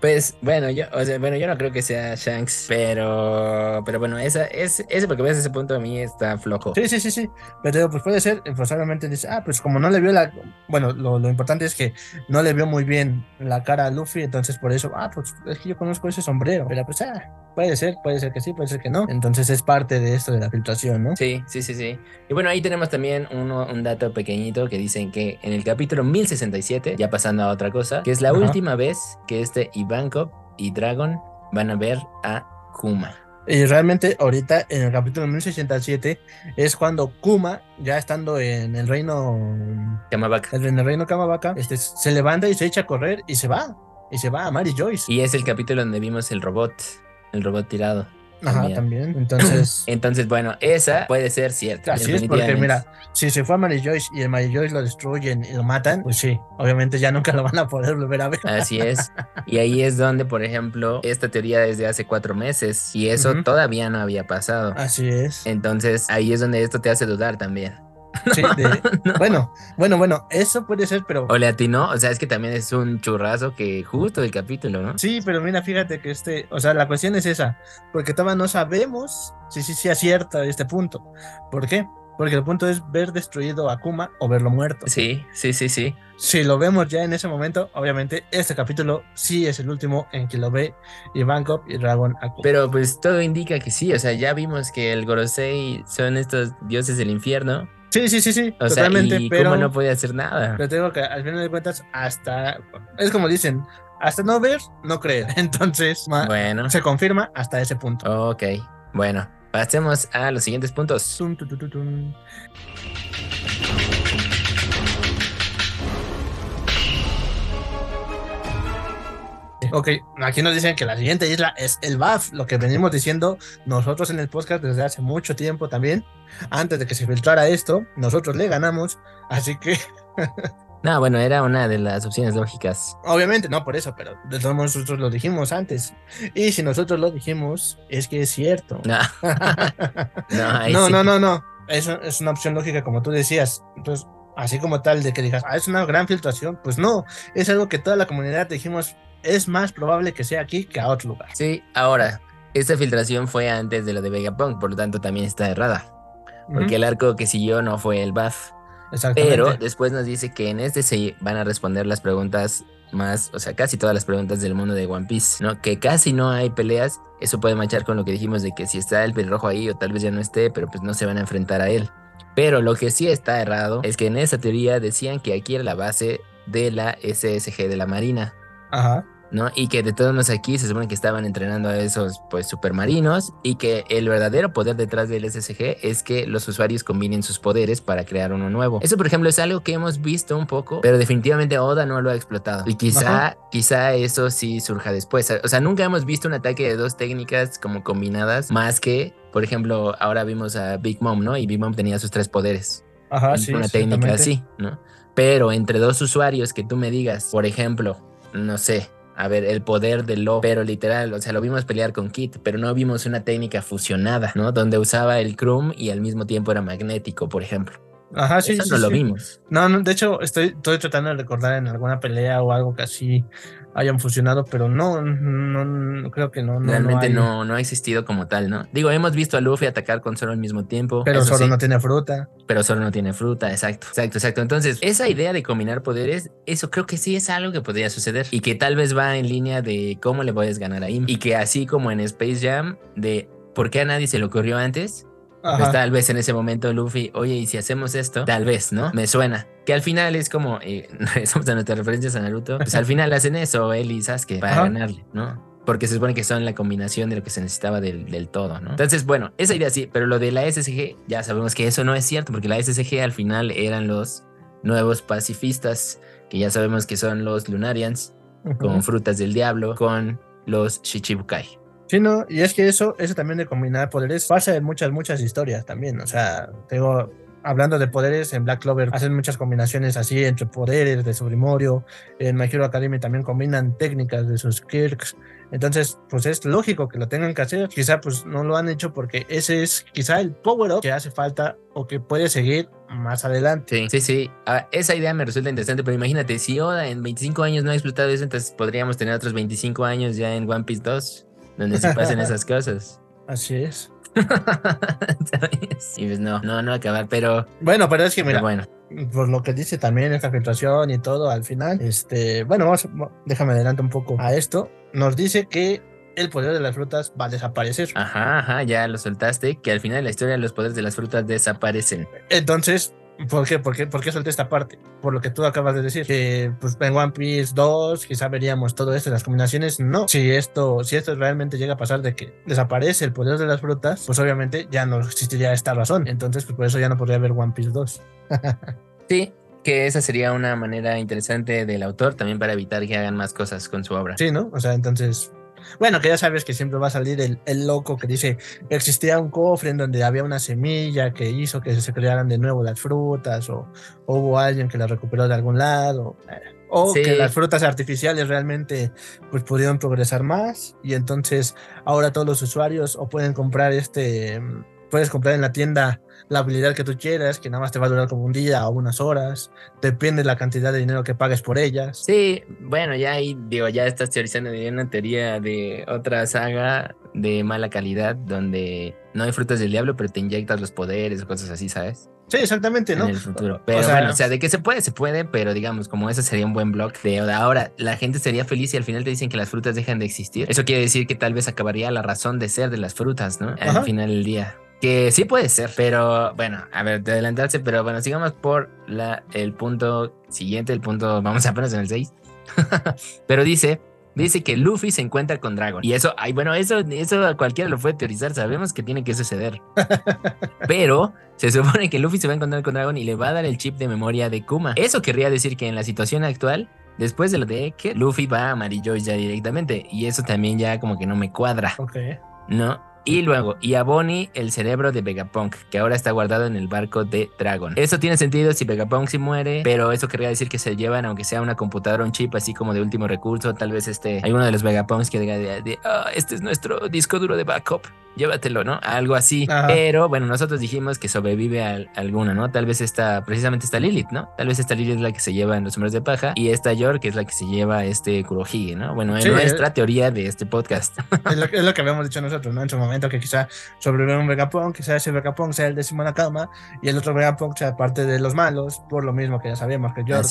Pues bueno, yo, o sea, bueno, yo no creo que sea Shanks, pero, pero bueno, esa, es, ese porque ves ese punto a mí está flojo. Sí, sí, sí, sí. Pero pues puede ser, forzadamente dice, ah, pues como no le vio la, bueno, lo, lo, importante es que no le vio muy bien la cara a Luffy, entonces por eso, ah, pues es que yo conozco ese sombrero, pero pues ah, puede ser, puede ser que sí, puede ser que no. Entonces es parte de esto de la filtración, ¿no? Sí, sí, sí, sí. Y bueno, ahí tenemos también uno, un dato pequeñito que dicen que en el capítulo 1067, ya pasando a otra cosa, que es la Ajá. última vez que este Ivankov y Dragon van a ver a Kuma. Y realmente ahorita en el capítulo 1067 es cuando Kuma, ya estando en el reino Kamabaka, en el reino Kamabaka, este, se levanta y se echa a correr y se va. Y se va a Mary Joyce. Y es el capítulo donde vimos el robot, el robot tirado. Ajá, también. también. Entonces. Entonces, bueno, esa puede ser cierta. Así es, porque mira, si se fue a Mary Joyce y el Mary Joyce lo destruyen y lo matan, pues sí, obviamente ya nunca lo van a poder volver a ver. Así es. Y ahí es donde, por ejemplo, esta teoría desde hace cuatro meses y eso uh -huh. todavía no había pasado. Así es. Entonces, ahí es donde esto te hace dudar también. Sí, de, no. Bueno, bueno, bueno, eso puede ser, pero. O le atinó, o sea, es que también es un churrazo que justo el capítulo, ¿no? Sí, pero mira, fíjate que este, o sea, la cuestión es esa, porque todavía no sabemos si sí si, acierta este punto. ¿Por qué? Porque el punto es ver destruido a Kuma o verlo muerto. Sí, sí, sí, sí. Si lo vemos ya en ese momento, obviamente este capítulo sí es el último en que lo ve Ivankov y Dragon a Kuma. Pero pues todo indica que sí, o sea, ya vimos que el Gorosei son estos dioses del infierno. Sí, sí, sí, sí, o totalmente. Sea, y pero Kuma no puede hacer nada. Pero tengo que, al final de cuentas, hasta. Es como dicen, hasta no ver, no creer. Entonces, bueno. se confirma hasta ese punto. Ok, bueno, pasemos a los siguientes puntos. Tum, tum, tum, Ok, aquí nos dicen que la siguiente isla es el BAF, lo que venimos diciendo nosotros en el podcast desde hace mucho tiempo también. Antes de que se filtrara esto, nosotros le ganamos, así que. no, bueno, era una de las opciones lógicas. Obviamente, no por eso, pero de todos modos nosotros lo dijimos antes. Y si nosotros lo dijimos, es que es cierto. No, no, no, sí. no, no, no. Eso es una opción lógica, como tú decías. Entonces, así como tal, de que digas, ah, es una gran filtración, pues no, es algo que toda la comunidad dijimos, es más probable que sea aquí que a otro lugar. Sí, ahora, esta filtración fue antes de lo de Vegapunk, por lo tanto también está errada. Porque uh -huh. el arco que siguió no fue el BAF. Pero después nos dice que en este se van a responder las preguntas más, o sea, casi todas las preguntas del mundo de One Piece, ¿no? Que casi no hay peleas. Eso puede manchar con lo que dijimos de que si está el pelirrojo ahí o tal vez ya no esté, pero pues no se van a enfrentar a él. Pero lo que sí está errado es que en esa teoría decían que aquí era la base de la SSG de la Marina. Ajá. ¿No? Y que de todos modos aquí se supone que estaban entrenando a esos pues supermarinos y que el verdadero poder detrás del SSG es que los usuarios combinen sus poderes para crear uno nuevo. Eso por ejemplo es algo que hemos visto un poco, pero definitivamente Oda no lo ha explotado. Y quizá, Ajá. quizá eso sí surja después. O sea, nunca hemos visto un ataque de dos técnicas como combinadas más que, por ejemplo, ahora vimos a Big Mom, ¿no? Y Big Mom tenía sus tres poderes. Ajá, sí, una técnica así, ¿no? Pero entre dos usuarios que tú me digas, por ejemplo, no sé, a ver, el poder del lobo, pero literal, o sea, lo vimos pelear con Kit, pero no vimos una técnica fusionada, ¿no? Donde usaba el Krum y al mismo tiempo era magnético, por ejemplo. Ajá, sí. Eso sí, no sí. lo vimos. No, no, de hecho, estoy, estoy tratando de recordar en alguna pelea o algo que así hayan fusionado, pero no, no, no creo que no. no Realmente no, no, no, ha existido como tal, ¿no? Digo, hemos visto a Luffy atacar con Zoro al mismo tiempo. Pero sí, no tiene fruta. Pero Zoro no tiene fruta, exacto, exacto, exacto. Entonces, esa idea de combinar poderes, eso creo que sí es algo que podría suceder y que tal vez va en línea de cómo le puedes ganar a Im. Y que así como en Space Jam, de por qué a nadie se le ocurrió antes, pues tal vez en ese momento Luffy, oye, ¿y si hacemos esto? Tal vez, ¿no? Me suena. Que al final es como, eh, regresamos a nuestras referencias a Naruto, pues al final hacen eso, él y Sasuke, para Ajá. ganarle, ¿no? Porque se supone que son la combinación de lo que se necesitaba del, del, todo, ¿no? Entonces, bueno, esa idea sí, pero lo de la SSG, ya sabemos que eso no es cierto, porque la SSG al final eran los nuevos pacifistas, que ya sabemos que son los Lunarians, uh -huh. con frutas del diablo, con los Shichibukai. Sí, no, y es que eso, eso también de combinar poderes pasa en muchas, muchas historias también. O sea, tengo, hablando de poderes, en Black Clover hacen muchas combinaciones así entre poderes de su grimorio. En My Hero Academy también combinan técnicas de sus Kirks. Entonces, pues es lógico que lo tengan que hacer. Quizá pues no lo han hecho porque ese es quizá el power up que hace falta o que puede seguir más adelante. Sí, sí, esa idea me resulta interesante, pero imagínate, si Oda en 25 años no ha explotado eso, entonces podríamos tener otros 25 años ya en One Piece 2, donde se pasen esas cosas. Así es. y pues no, no, no acabar, pero. Bueno, pero es que mira, bueno. por lo que dice también esta filtración y todo al final, este, bueno, vamos, déjame adelantar un poco a esto. Nos dice que el poder de las frutas va a desaparecer. Ajá, ajá, ya lo soltaste, que al final de la historia los poderes de las frutas desaparecen. Entonces, ¿Por qué? ¿Por qué? ¿Por qué solté esta parte? Por lo que tú acabas de decir. Que pues, en One Piece 2 quizá veríamos todo esto, las combinaciones. No. Si esto, si esto realmente llega a pasar de que desaparece el poder de las frutas, pues obviamente ya no existiría esta razón. Entonces, pues por eso ya no podría haber One Piece 2. sí, que esa sería una manera interesante del autor también para evitar que hagan más cosas con su obra. Sí, ¿no? O sea, entonces bueno, que ya sabes que siempre va a salir el, loco que dice existía un cofre en donde había una semilla que hizo que se crearan de nuevo las frutas, o, hubo alguien que la recuperó de algún lado, o que las frutas artificiales realmente pues pudieron progresar más y entonces ahora todos los usuarios o pueden comprar este, puedes comprar en la tienda la habilidad que tú quieras, que nada más te va a durar como un día o unas horas, depende de la cantidad de dinero que pagues por ellas. Sí, bueno, ya ahí digo, ya estás teorizando de una teoría de otra saga de mala calidad donde no hay frutas del diablo, pero te inyectas los poderes o cosas así, ¿sabes? Sí, exactamente, ¿no? En el futuro. Pero bueno, o sea, de que se puede, se puede, pero digamos, como ese sería un buen blog de ahora, la gente sería feliz y al final te dicen que las frutas dejan de existir. Eso quiere decir que tal vez acabaría la razón de ser de las frutas, ¿no? Al final del día. Que sí puede ser, pero bueno, a ver, de adelantarse, pero bueno, sigamos por la, el punto siguiente, el punto, vamos apenas en el 6. pero dice, dice que Luffy se encuentra con Dragon. Y eso, ay, bueno, eso, eso cualquiera lo puede teorizar, sabemos que tiene que suceder. pero se supone que Luffy se va a encontrar con Dragon y le va a dar el chip de memoria de Kuma. Eso querría decir que en la situación actual Después de lo de que Luffy va a Amarillo ya directamente. Y eso también ya como que no me cuadra. Ok. ¿No? Y luego, y a Bonnie el cerebro de Vegapunk, que ahora está guardado en el barco de Dragon. Eso tiene sentido si Vegapunk sí muere, pero eso querría decir que se llevan, aunque sea una computadora un chip así como de último recurso, tal vez este, hay uno de los Vegapunks que diga, de, ah, este es nuestro disco duro de backup llévatelo, ¿no? Algo así. Pero bueno, nosotros dijimos que sobrevive a, alguna, ¿no? Tal vez esta, precisamente esta Lilith, ¿no? Tal vez esta Lilith es la que se lleva en los hombres de paja y esta York es la que se lleva este Kurohige, ¿no? Bueno, en nuestra teoría de este podcast. Es lo, que habíamos dicho nosotros, ¿no? En su momento, que quizá sobrevive un Vegapunk, quizá ese Vegapunk sea el décimo en la cama y el otro Vegapunk sea parte de los malos, por lo mismo que ya sabemos que York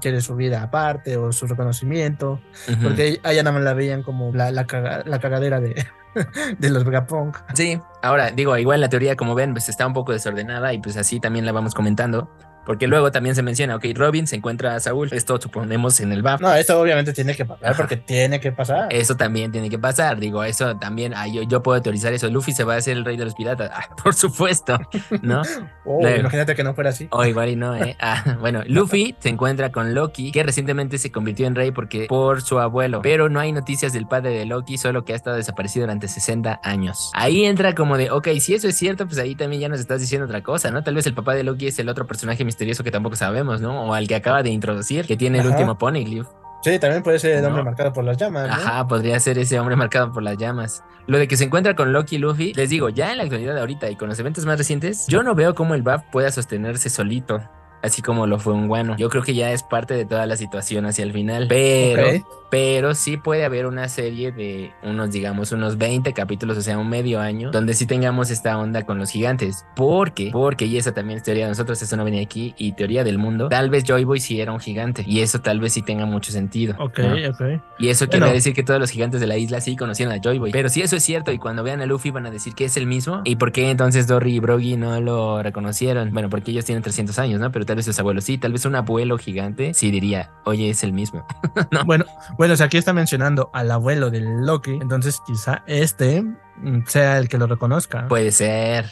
quiere, su vida aparte o su reconocimiento, porque allá nada más la veían como la, la cagadera de, de los Vegapunk. Sí, ahora digo, igual la teoría, como ven, pues está un poco desordenada y pues así también la vamos comentando. Porque luego también se menciona, ok, Robin se encuentra a Saúl. Esto suponemos en el BAF. No, esto obviamente tiene que pasar porque tiene que pasar. Eso también tiene que pasar. Digo, eso también, ah, yo, yo puedo teorizar eso. Luffy se va a hacer el rey de los piratas. Ah, por supuesto, ¿no? oh, imagínate que no fuera así. O oh, igual y no, ¿eh? Ah, bueno, Luffy se encuentra con Loki, que recientemente se convirtió en rey porque por su abuelo. Pero no hay noticias del padre de Loki, solo que ha estado desaparecido durante 60 años. Ahí entra como de, ok, si eso es cierto, pues ahí también ya nos estás diciendo otra cosa, ¿no? Tal vez el papá de Loki es el otro personaje misterioso que tampoco sabemos, ¿no? O al que acaba de introducir, que tiene el último Poneglyph. Sí, también puede ser el hombre marcado por las llamas. Ajá, podría ser ese hombre marcado por las llamas. Lo de que se encuentra con Loki y Luffy, les digo, ya en la actualidad ahorita y con los eventos más recientes, yo no veo cómo el BAF pueda sostenerse solito así como lo fue un guano. Yo creo que ya es parte de toda la situación hacia el final, pero pero sí puede haber una serie de unos, digamos, unos 20 capítulos, o sea, un medio año, donde sí tengamos esta onda con los gigantes. Porque, porque, y esa también es teoría de nosotros, eso no venía aquí, y teoría del mundo, tal vez Joy Boy sí era un gigante, y eso tal vez sí tenga mucho sentido. Ok, ok. Y eso quiere decir que todos los gigantes de la isla sí conocían a Joy Boy. Pero si eso es cierto, y cuando vean a Luffy van a decir que es el mismo, ¿y por qué entonces Dory y Brogy no lo reconocieron? Bueno, porque ellos tienen 300 años, ¿no? Pero tal vez sus abuelos sí, tal vez un abuelo gigante sí diría, oye, es el mismo. ¿No? Bueno, bueno, o sea, aquí está mencionando al abuelo del Loki, entonces quizá este mm, sea el que lo reconozca. Puede ser,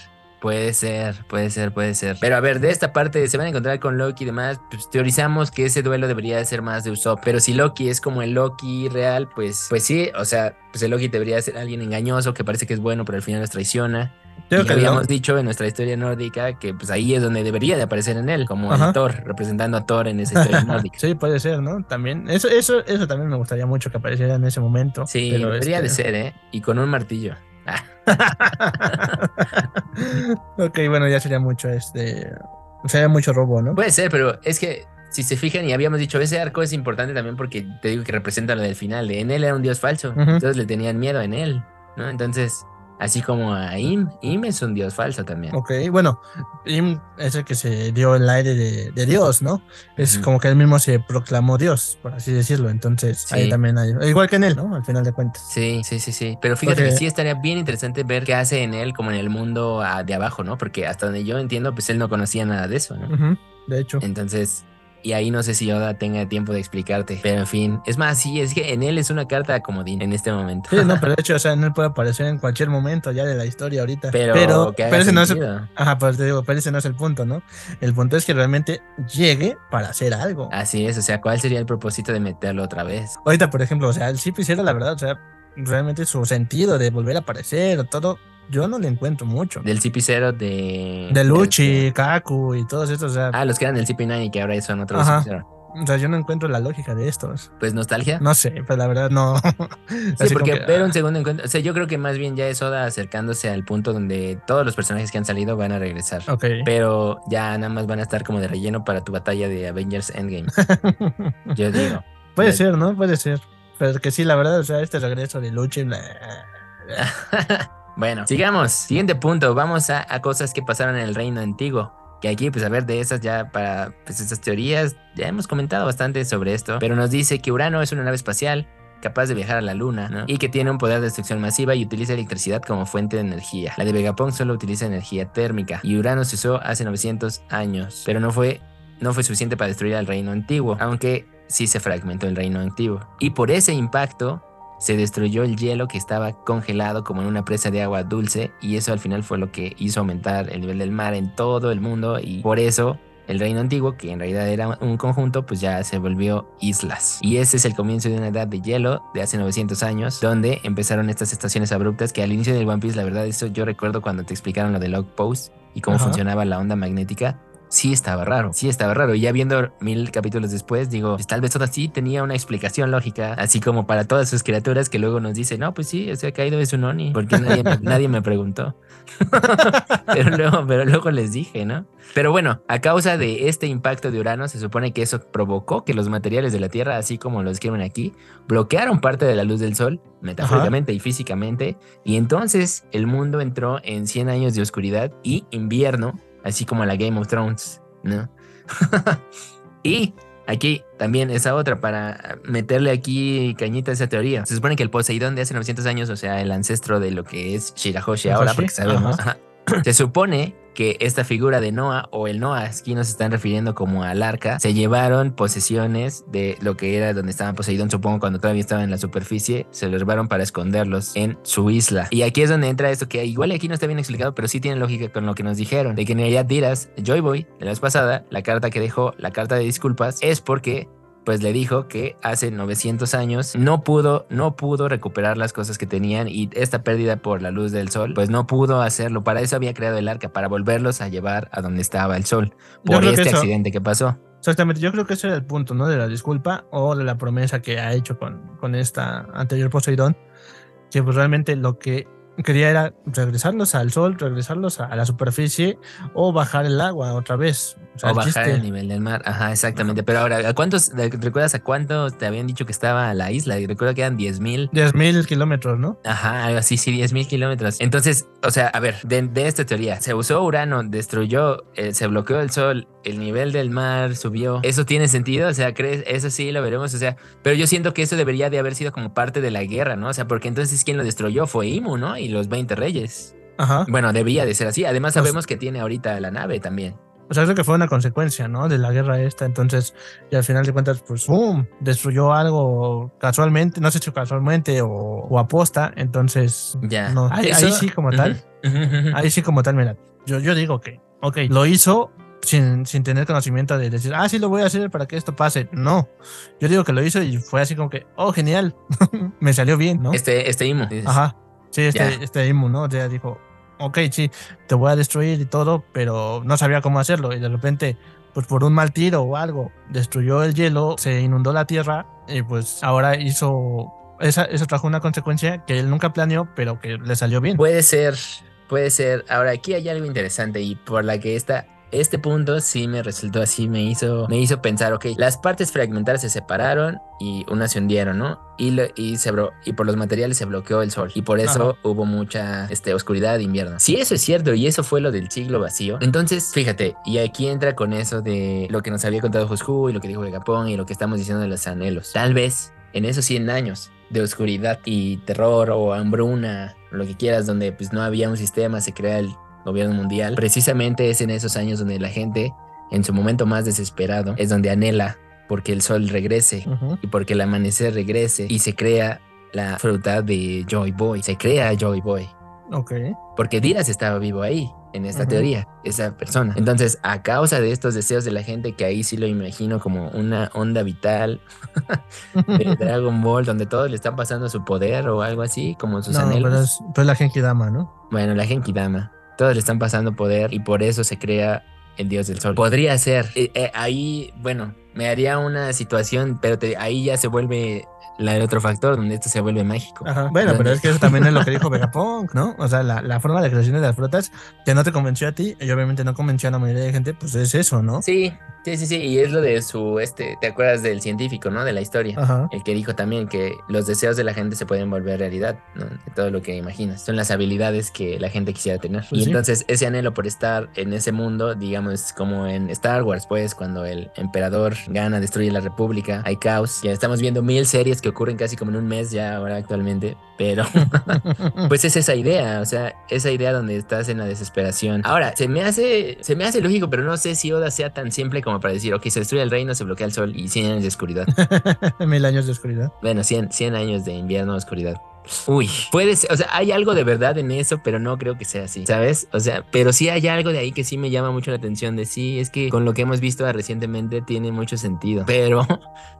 Puede ser, puede ser, puede ser. Pero a ver, de esta parte se van a encontrar con Loki y demás. Pues teorizamos que ese duelo debería de ser más de Usopp. Pero si Loki es como el Loki real, pues, pues sí, o sea, pues el Loki debería ser alguien engañoso que parece que es bueno, pero al final nos traiciona. Creo y que habíamos no. dicho en nuestra historia nórdica que pues ahí es donde debería de aparecer en él, como Thor, representando a Thor en esa historia nórdica. Sí, puede ser, ¿no? También, eso, eso, eso también me gustaría mucho que apareciera en ese momento. Sí, pero debería de este- ser, ¿eh? Y con un martillo. Ok, bueno, ya sería mucho este. Sería mucho robo, ¿no? puede ser, pero es que si se fijan y habíamos dicho, ese arco es importante también porque te digo que representa lo del final. En él era un dios falso, entonces le tenían miedo en él, ¿no? Entonces, así como a Im, Im es un dios falso también. Ok, bueno, Im es el que se dio el aire de, de Dios, ¿no? Es como que él mismo se proclamó Dios, por así decirlo. Entonces, ahí Sí. también hay. Igual que en él, ¿no? Al final de cuentas. Sí, sí, sí, sí. Pero fíjate Porque- que sí estaría bien interesante ver qué hace en él como en el mundo ah, de abajo, ¿no? Porque hasta donde yo entiendo, pues él no conocía nada de eso, ¿no? De hecho. Entonces, y ahí no sé si Yoda tenga tiempo de explicarte. Pero en fin, es más, sí, es que en él es una carta comodín en este momento. Sí, no, pero de hecho, o sea, en él puede aparecer en cualquier momento ya de la historia ahorita. pero, pero, pero ese no es. Ajá, pues te digo, pero ese no es el punto, ¿no? El punto es que realmente llegue para hacer algo. Así es, o sea, ¿cuál sería el propósito de meterlo otra vez? Ahorita, por ejemplo, o sea, el Chip hiciera la verdad, o sea, realmente su sentido de volver a aparecer, todo, yo no le encuentro mucho. Del CP0 de. De Luchi, Kaku y todos estos, o sea, Ah, los que eran del CP9 y que ahora son otros Ajá. CP0. o sea, yo no encuentro la lógica de estos. Pues nostalgia. No sé, pues la verdad no. Sí, porque que, ver ah, un segundo encuentro. O sea, yo creo que más bien ya es Oda acercándose al punto donde todos los personajes que han salido van a regresar. Ok. Pero ya nada más van a estar como de relleno para tu batalla de Avengers Endgame. Yo digo. Puede Ya- ser, ¿no? Puede ser. Pero que sí, la verdad, o sea, este regreso de Luchi. bla- bueno, sigamos. Siguiente punto. Vamos a, cosas que pasaron en el reino antiguo. Que aquí, pues a ver, de esas ya para pues, estas teorías, ya hemos comentado bastante sobre esto. Pero nos dice que Urano es una nave espacial capaz de viajar a la luna y que tiene un poder de destrucción masiva y utiliza electricidad como fuente de energía. La de Vegapunk solo utiliza energía térmica y Urano se usó hace 900 años, pero no fue, no fue suficiente para destruir al reino antiguo, aunque sí se fragmentó el reino antiguo. Y por ese impacto se destruyó el hielo que estaba congelado como en una presa de agua dulce y eso al final fue lo que hizo aumentar el nivel del mar en todo el mundo y por eso el reino antiguo, que en realidad era un conjunto, pues ya se volvió islas. Y ese es el comienzo de una edad de hielo de hace 900 años, donde empezaron estas estaciones abruptas que al inicio del One Piece, la verdad, eso yo recuerdo cuando te explicaron lo del log post y cómo Ajá. funcionaba la onda magnética. Sí estaba raro, sí estaba raro. Y ya viendo mil capítulos después, digo, pues tal vez Oda sí tenía una explicación lógica, así como para todas sus criaturas que luego nos dice, no, pues sí, ese caído es un Oni, porque nadie, me- nadie me preguntó. pero, luego, pero luego les dije, ¿no? Pero bueno, a causa de este impacto de Urano, se supone que eso provocó que los materiales de la Tierra, así como lo describen aquí, bloquearon parte de la luz del Sol, metafóricamente y físicamente, y entonces el mundo entró en 100 años de oscuridad y invierno, así como la Game of Thrones, ¿no? y aquí también esa otra para meterle aquí cañita a esa teoría. Se supone que el Poseidón de hace 900 años, o sea, el ancestro de lo que es Shirahoshi ahora, porque sabemos, se supone que esta figura de Noah o el Noah, aquí nos están refiriendo como al arca, se llevaron posesiones de lo que era donde estaba Poseidón, supongo cuando todavía estaba en la superficie, se los llevaron para esconderlos en su isla. Y aquí es donde entra esto que igual aquí no está bien explicado, pero sí tiene lógica con lo que nos dijeron, de que en realidad dirás, Joy Boy, la vez pasada, la carta que dejó, la carta de disculpas, es porque pues le dijo que hace 900 años no pudo, no pudo recuperar las cosas que tenían y esta pérdida por la luz del sol, pues no pudo hacerlo. Para eso había creado el arca, para volverlos a llevar a donde estaba el sol, por que este eso- accidente que pasó. Exactamente, yo creo que ese era el punto, ¿no? De la disculpa o de la promesa que ha hecho con, con esta anterior Poseidón, que pues realmente lo que quería era regresarlos al sol, regresarlos a la superficie o bajar el agua otra vez. O, sea, O el bajar chiste- el nivel del mar. Ajá, exactamente. Pero ahora, ¿a cuántos, recuerdas a cuántos te habían dicho que estaba la isla? Y recuerdo que eran 10 mil. 10.000 kilómetros, ¿no? Ajá, algo así, sí, 10 mil kilómetros. Entonces, o sea, a ver, de, de esta teoría, se usó Urano, destruyó, eh, se bloqueó el sol, el nivel del mar subió. ¿Eso tiene sentido? O sea, ¿crees? Eso sí lo veremos, o sea, pero yo siento que eso debería de haber sido como parte de la guerra, ¿no? O sea, porque entonces quien lo destruyó fue Imu, ¿no? Y los 20 reyes. Ajá. Bueno, debía de ser así. Además, Pues- sabemos que tiene ahorita la nave también. O sea, creo que fue una consecuencia, ¿no? De la guerra esta. Entonces, y al final de cuentas, pues, ¡pum! Destruyó algo casualmente, no sé si casualmente o, o aposta. Entonces, Ya. no, ahí, sí como tal. Ahí sí como tal, mira, yo, yo digo que, ok, lo hizo sin, sin tener conocimiento de decir, ah, sí lo voy a hacer para que esto pase. No, yo digo que lo hizo y fue así como que, oh, genial, me salió bien, ¿no? Este, este Imo. dices. Ajá, sí, este, este Imu, ¿no? O sea, dijo, ok, sí, te voy a destruir y todo, pero no sabía cómo hacerlo y de repente, pues por un mal tiro o algo, destruyó el hielo, se inundó la tierra y pues ahora hizo... Esa, eso trajo una consecuencia que él nunca planeó, pero que le salió bien. Puede ser, puede ser. Ahora, aquí hay algo interesante y por la que esta, este punto sí me resultó así, me hizo, me hizo pensar, ok, las partes fragmentadas se separaron y unas se hundieron, ¿no? Y, lo- y, se bro- y por los materiales se bloqueó el sol y por eso hubo mucha este, oscuridad de invierno. Si eso es cierto y eso fue lo del siglo vacío, entonces fíjate, y aquí entra con eso de lo que nos había contado Joshu y lo que dijo Japón y lo que estamos diciendo de los anhelos. Tal vez en esos 100 años de oscuridad y terror o hambruna, lo que quieras, donde pues no había un sistema, se crea el gobierno mundial. Precisamente es en esos años donde la gente, en su momento más desesperado, es donde anhela porque el sol regrese y porque el amanecer regrese y se crea la fruta de Joy Boy. Se crea Joy Boy. Ok. Porque Diras estaba vivo ahí, en esta teoría, esa persona. Entonces, a causa de estos deseos de la gente, que ahí sí lo imagino como una onda vital de Dragon Ball, donde todos le están pasando su poder o algo así, como sus no, anhelos. pero es, pero es la Genki Dama, ¿no? Bueno, la Genkidama. Todos le están pasando poder y por eso se crea el dios del sol. Podría ser. Eh, eh, ahí, bueno, me haría una situación, pero te- ahí ya se vuelve la, el otro factor, donde esto se vuelve mágico. Ajá. Bueno, pero es que eso también es lo que dijo Vegapunk, ¿no? O sea, la, la forma de creación de las frutas que no te convenció a ti y obviamente no convenció a la mayoría de gente, pues es eso, ¿no? Sí, sí, sí, sí. Y es lo de su, este, ¿te acuerdas del científico, no? De la historia. Ajá. El que dijo también que los deseos de la gente se pueden volver realidad, ¿no? Todo lo que imaginas. Son las habilidades que la gente quisiera tener. Pues y sí. entonces ese anhelo por estar en ese mundo, digamos, como en Star Wars, pues, cuando el emperador gana, destruye la república, hay caos. Ya estamos viendo mil series que ocurren casi como en un mes ya ahora actualmente. Pero pues es esa idea, o sea, esa idea donde estás en la desesperación. Ahora, se me hace, se me hace lógico, pero no sé si Oda sea tan simple como para decir, ok, se destruye el reino, se bloquea el sol y 100 años de oscuridad. Mil años de oscuridad. Bueno, 100, 100 años de invierno, oscuridad. Uy, puede ser, o sea, hay algo de verdad en eso, pero no creo que sea así, ¿sabes? O sea, pero sí hay algo de ahí que sí me llama mucho la atención de sí, es que con lo que hemos visto recientemente tiene mucho sentido. Pero,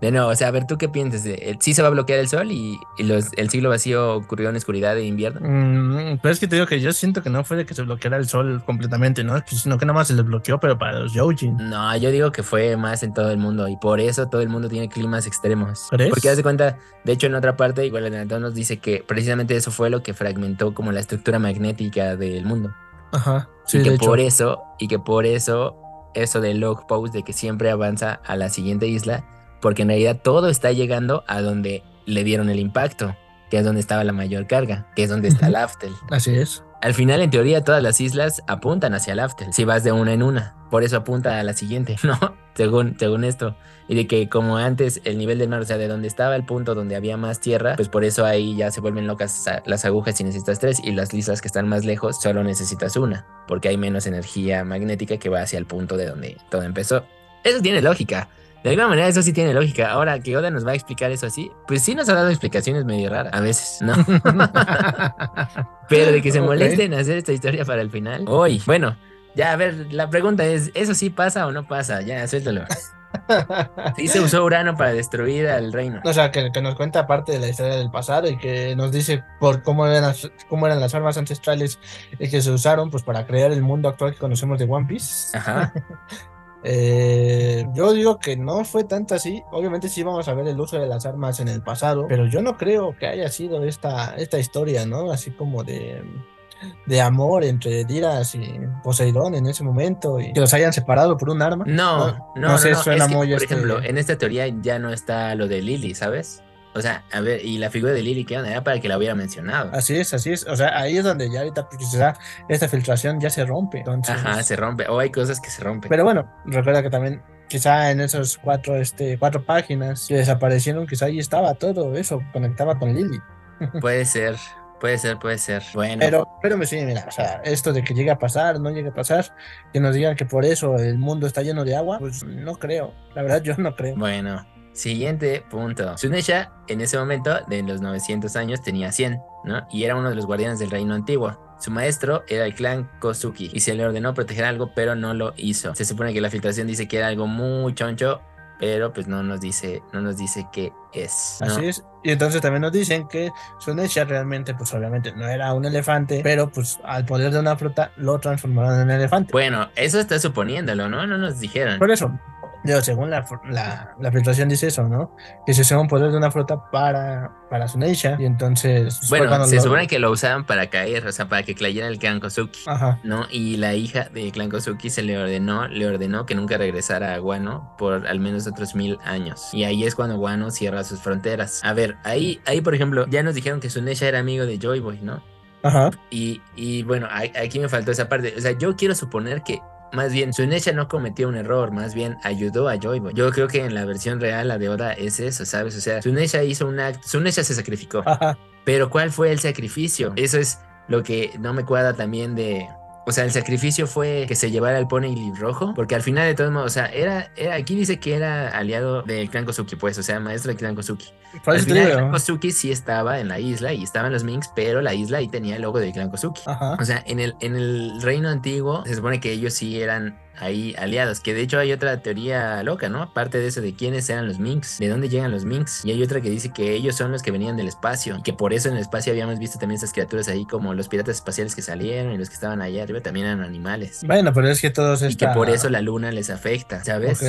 de nuevo, o sea, a ver, ¿tú qué piensas? Sí se va a bloquear el sol y, y los, el siglo vacío ocurrió en oscuridad de invierno. Mm, pero es que te digo que yo siento que no fue de que se bloqueara el sol completamente, ¿no? Pues, Sino que nada más se les bloqueó, pero para los Youjin. No, yo digo que fue más en todo el mundo y por eso todo el mundo tiene climas extremos. ¿Crees? Porque haz de cuenta, de hecho en otra parte, igual el nos dice que precisamente eso fue lo que fragmentó como la estructura magnética del mundo. Ajá. Sí, y que de hecho. por eso, y que por eso, eso del log post de que siempre avanza a la siguiente isla, porque en realidad todo está llegando a donde le dieron el impacto, que es donde estaba la mayor carga, que es donde está el Aftel. Así es. Al final, en teoría, todas las islas apuntan hacia el Aftel, si vas de una en una. Por eso apunta a la siguiente, ¿no? Según, según esto. Y de que como antes el nivel del mar, o sea, de donde estaba el punto donde había más tierra, pues por eso ahí ya se vuelven locas las agujas y necesitas tres. Y las islas que están más lejos solo necesitas una, porque hay menos energía magnética que va hacia el punto de donde todo empezó. Eso tiene lógica. De alguna manera eso sí tiene lógica. Ahora que Oda nos va a explicar eso así, pues sí nos ha dado explicaciones medio raras a veces, ¿no? Pero de que se molesten en hacer esta historia para el final. Hoy, bueno, ya a ver, la pregunta es, ¿eso sí pasa o no pasa? Ya, suéltalo. Sí se usó Urano para destruir al reino. O sea, que, que nos cuenta parte de la historia del pasado y que nos dice por cómo eran las, cómo eran las armas ancestrales y que se usaron pues para crear el mundo actual que conocemos de One Piece. Ajá. Eh, yo digo que no fue tanto así. Obviamente sí vamos a ver el uso de las armas en el pasado, pero yo no creo que haya sido esta, esta historia, ¿no? Así como de, de amor entre Diras y Poseidón en ese momento y que los hayan separado por un arma. No, no, no, no sé, no, suena es que, muy, por este- ejemplo, en esta teoría ya no está lo de Lily, ¿sabes? O sea, a ver, y la figura de Lily, ¿qué onda? Era para que la hubiera mencionado. Así es, así es. O sea, ahí es donde ya ahorita pues, quizá esta filtración ya se rompe. Entonces, Ajá, se rompe. O hay cosas que se rompen. Pero bueno, recuerda que también quizá en esos cuatro, este, cuatro páginas que desaparecieron, quizá ahí estaba todo eso, conectaba con Lily. Puede ser, Puede ser, puede ser. Bueno. Pero, pero sí, mira, o sea, esto de que llegue a pasar, no llegue a pasar, que nos digan que por eso el mundo está lleno de agua, pues no creo. La verdad, yo no creo. Bueno, siguiente punto. Sunesha en ese momento, de los 900 años, tenía 100, ¿no? Y era uno de los guardianes del reino antiguo. Su maestro era el clan Kozuki y se le ordenó proteger algo, pero no lo hizo. Se supone que la filtración dice que era algo muy choncho, pero pues no nos dice, no nos dice qué es. ¿no? Así es. Y entonces también nos dicen que Sunesha realmente, pues obviamente no era un elefante, pero pues al poder de una fruta lo transformaron en elefante. Bueno, eso está suponiéndolo, ¿no? No nos dijeron. Por eso, digo, según la, la, la filtración dice eso, ¿no? Que se usa un poder de una fruta para, para Sunesha y entonces... Bueno, se lo- supone que lo usaban para caer, o sea, para que cayera el clan Kozuki. Ajá. ¿no? Y la hija de Clan Kozuki se le ordenó, le ordenó que nunca regresara a Guano por al menos otros mil años. Y ahí es cuando Guano cierra sus fronteras. A ver, ahí, ahí por ejemplo, ya nos dijeron que Sunesha era amigo de Joy Boy, ¿no? Ajá. Y, y bueno, aquí me faltó esa parte. O sea, yo quiero suponer que más bien Sunesha no cometió un error, más bien ayudó a Joy Boy. Yo creo que en la versión real, la de Oda, es eso, ¿sabes? O sea, Sunesha hizo un acto, Sunesha se sacrificó. Ajá. Pero ¿cuál fue el sacrificio? Eso es lo que no me cuadra también de... O sea, el sacrificio fue que se llevara el pony rojo, porque al final de todos modos, o sea, era, era aquí dice que era aliado del clan Kozuki, pues, o sea, maestro del clan Kozuki. Por Al final, el clan Kozuki sí estaba en la isla y estaban los Minks, pero la isla ahí tenía el logo del clan Kozuki. Ajá. O sea, en el, en el reino antiguo se supone que ellos sí eran ahí aliados, que de hecho hay otra teoría loca, ¿no? Aparte de eso de quiénes eran los Minks, de dónde llegan los Minks. Y hay otra que dice que ellos son los que venían del espacio y que por eso en el espacio habíamos visto también esas criaturas ahí como los piratas espaciales que salieron y los que estaban allá arriba también eran animales. Bueno, pero es que todos Y que por eso la luna les afecta, ¿sabes?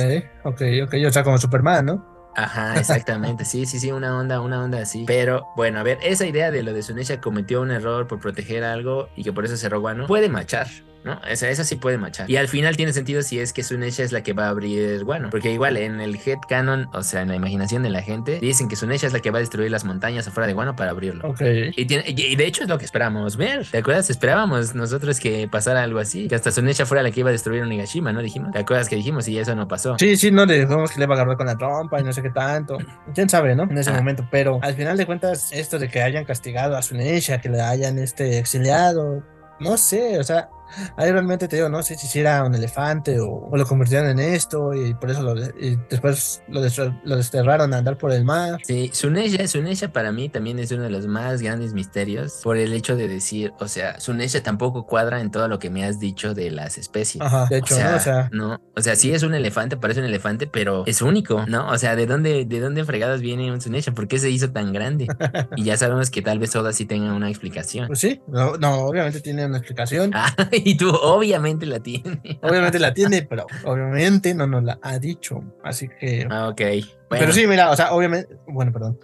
Ok, ok, ok. O sea, como Superman, ¿no? Ajá, exactamente. Sí, sí, sí, una onda, una onda así. Pero bueno, a ver, esa idea de lo de Sunesha cometió un error por proteger algo y que por eso cerró Guano puede machar. ¿No? Esa, esa sí puede machar. Y al final tiene sentido si es que Sunesha es la que va a abrir Guano. Porque igual en el head canon, o sea, en la imaginación de la gente, dicen que Sunesha es la que va a destruir las montañas afuera de Guano para abrirlo. Ok. Y, tiene- y- y de hecho es lo que esperábamos ver. ¿Te acuerdas? Esperábamos nosotros que pasara algo así. Que hasta Sunesha fuera la que iba a destruir Onigashima, ¿no? Dijimos. ¿Te acuerdas que dijimos? Y eso no pasó. Sí, sí, no le dijimos que le va a agarrar con la trompa y no sé qué tanto. Quién sabe, ¿no? En ese Ah. momento. Pero al final de cuentas, esto de que hayan castigado a Sunesha, que le hayan este exiliado, no sé, o sea, ahí realmente te digo, no sé si era un elefante o, o lo convirtieron en esto y por eso lo y después lo, lo desterraron a andar por el mar. Sí, Sunesha, Sunesha para mí también es uno de los más grandes misterios por el hecho de decir, o sea, Sunesha tampoco cuadra en todo lo que me has dicho de las especies. Ajá, de hecho, o sea, ¿no? O sea, no, o sea, sí es un elefante, parece un elefante, pero es único, ¿no? O sea, ¿de dónde, de dónde fregados viene un Sunesha? ¿Por qué se hizo tan grande? y ya sabemos que tal vez Oda sí tenga una explicación. pues sí, no, no, obviamente tiene una explicación. Y tú obviamente la tienes. Obviamente la tiene, pero obviamente no nos la ha dicho. Así que. Ah, ok. Bueno, Pero sí, mira, o sea, obviamente. Bueno, perdón.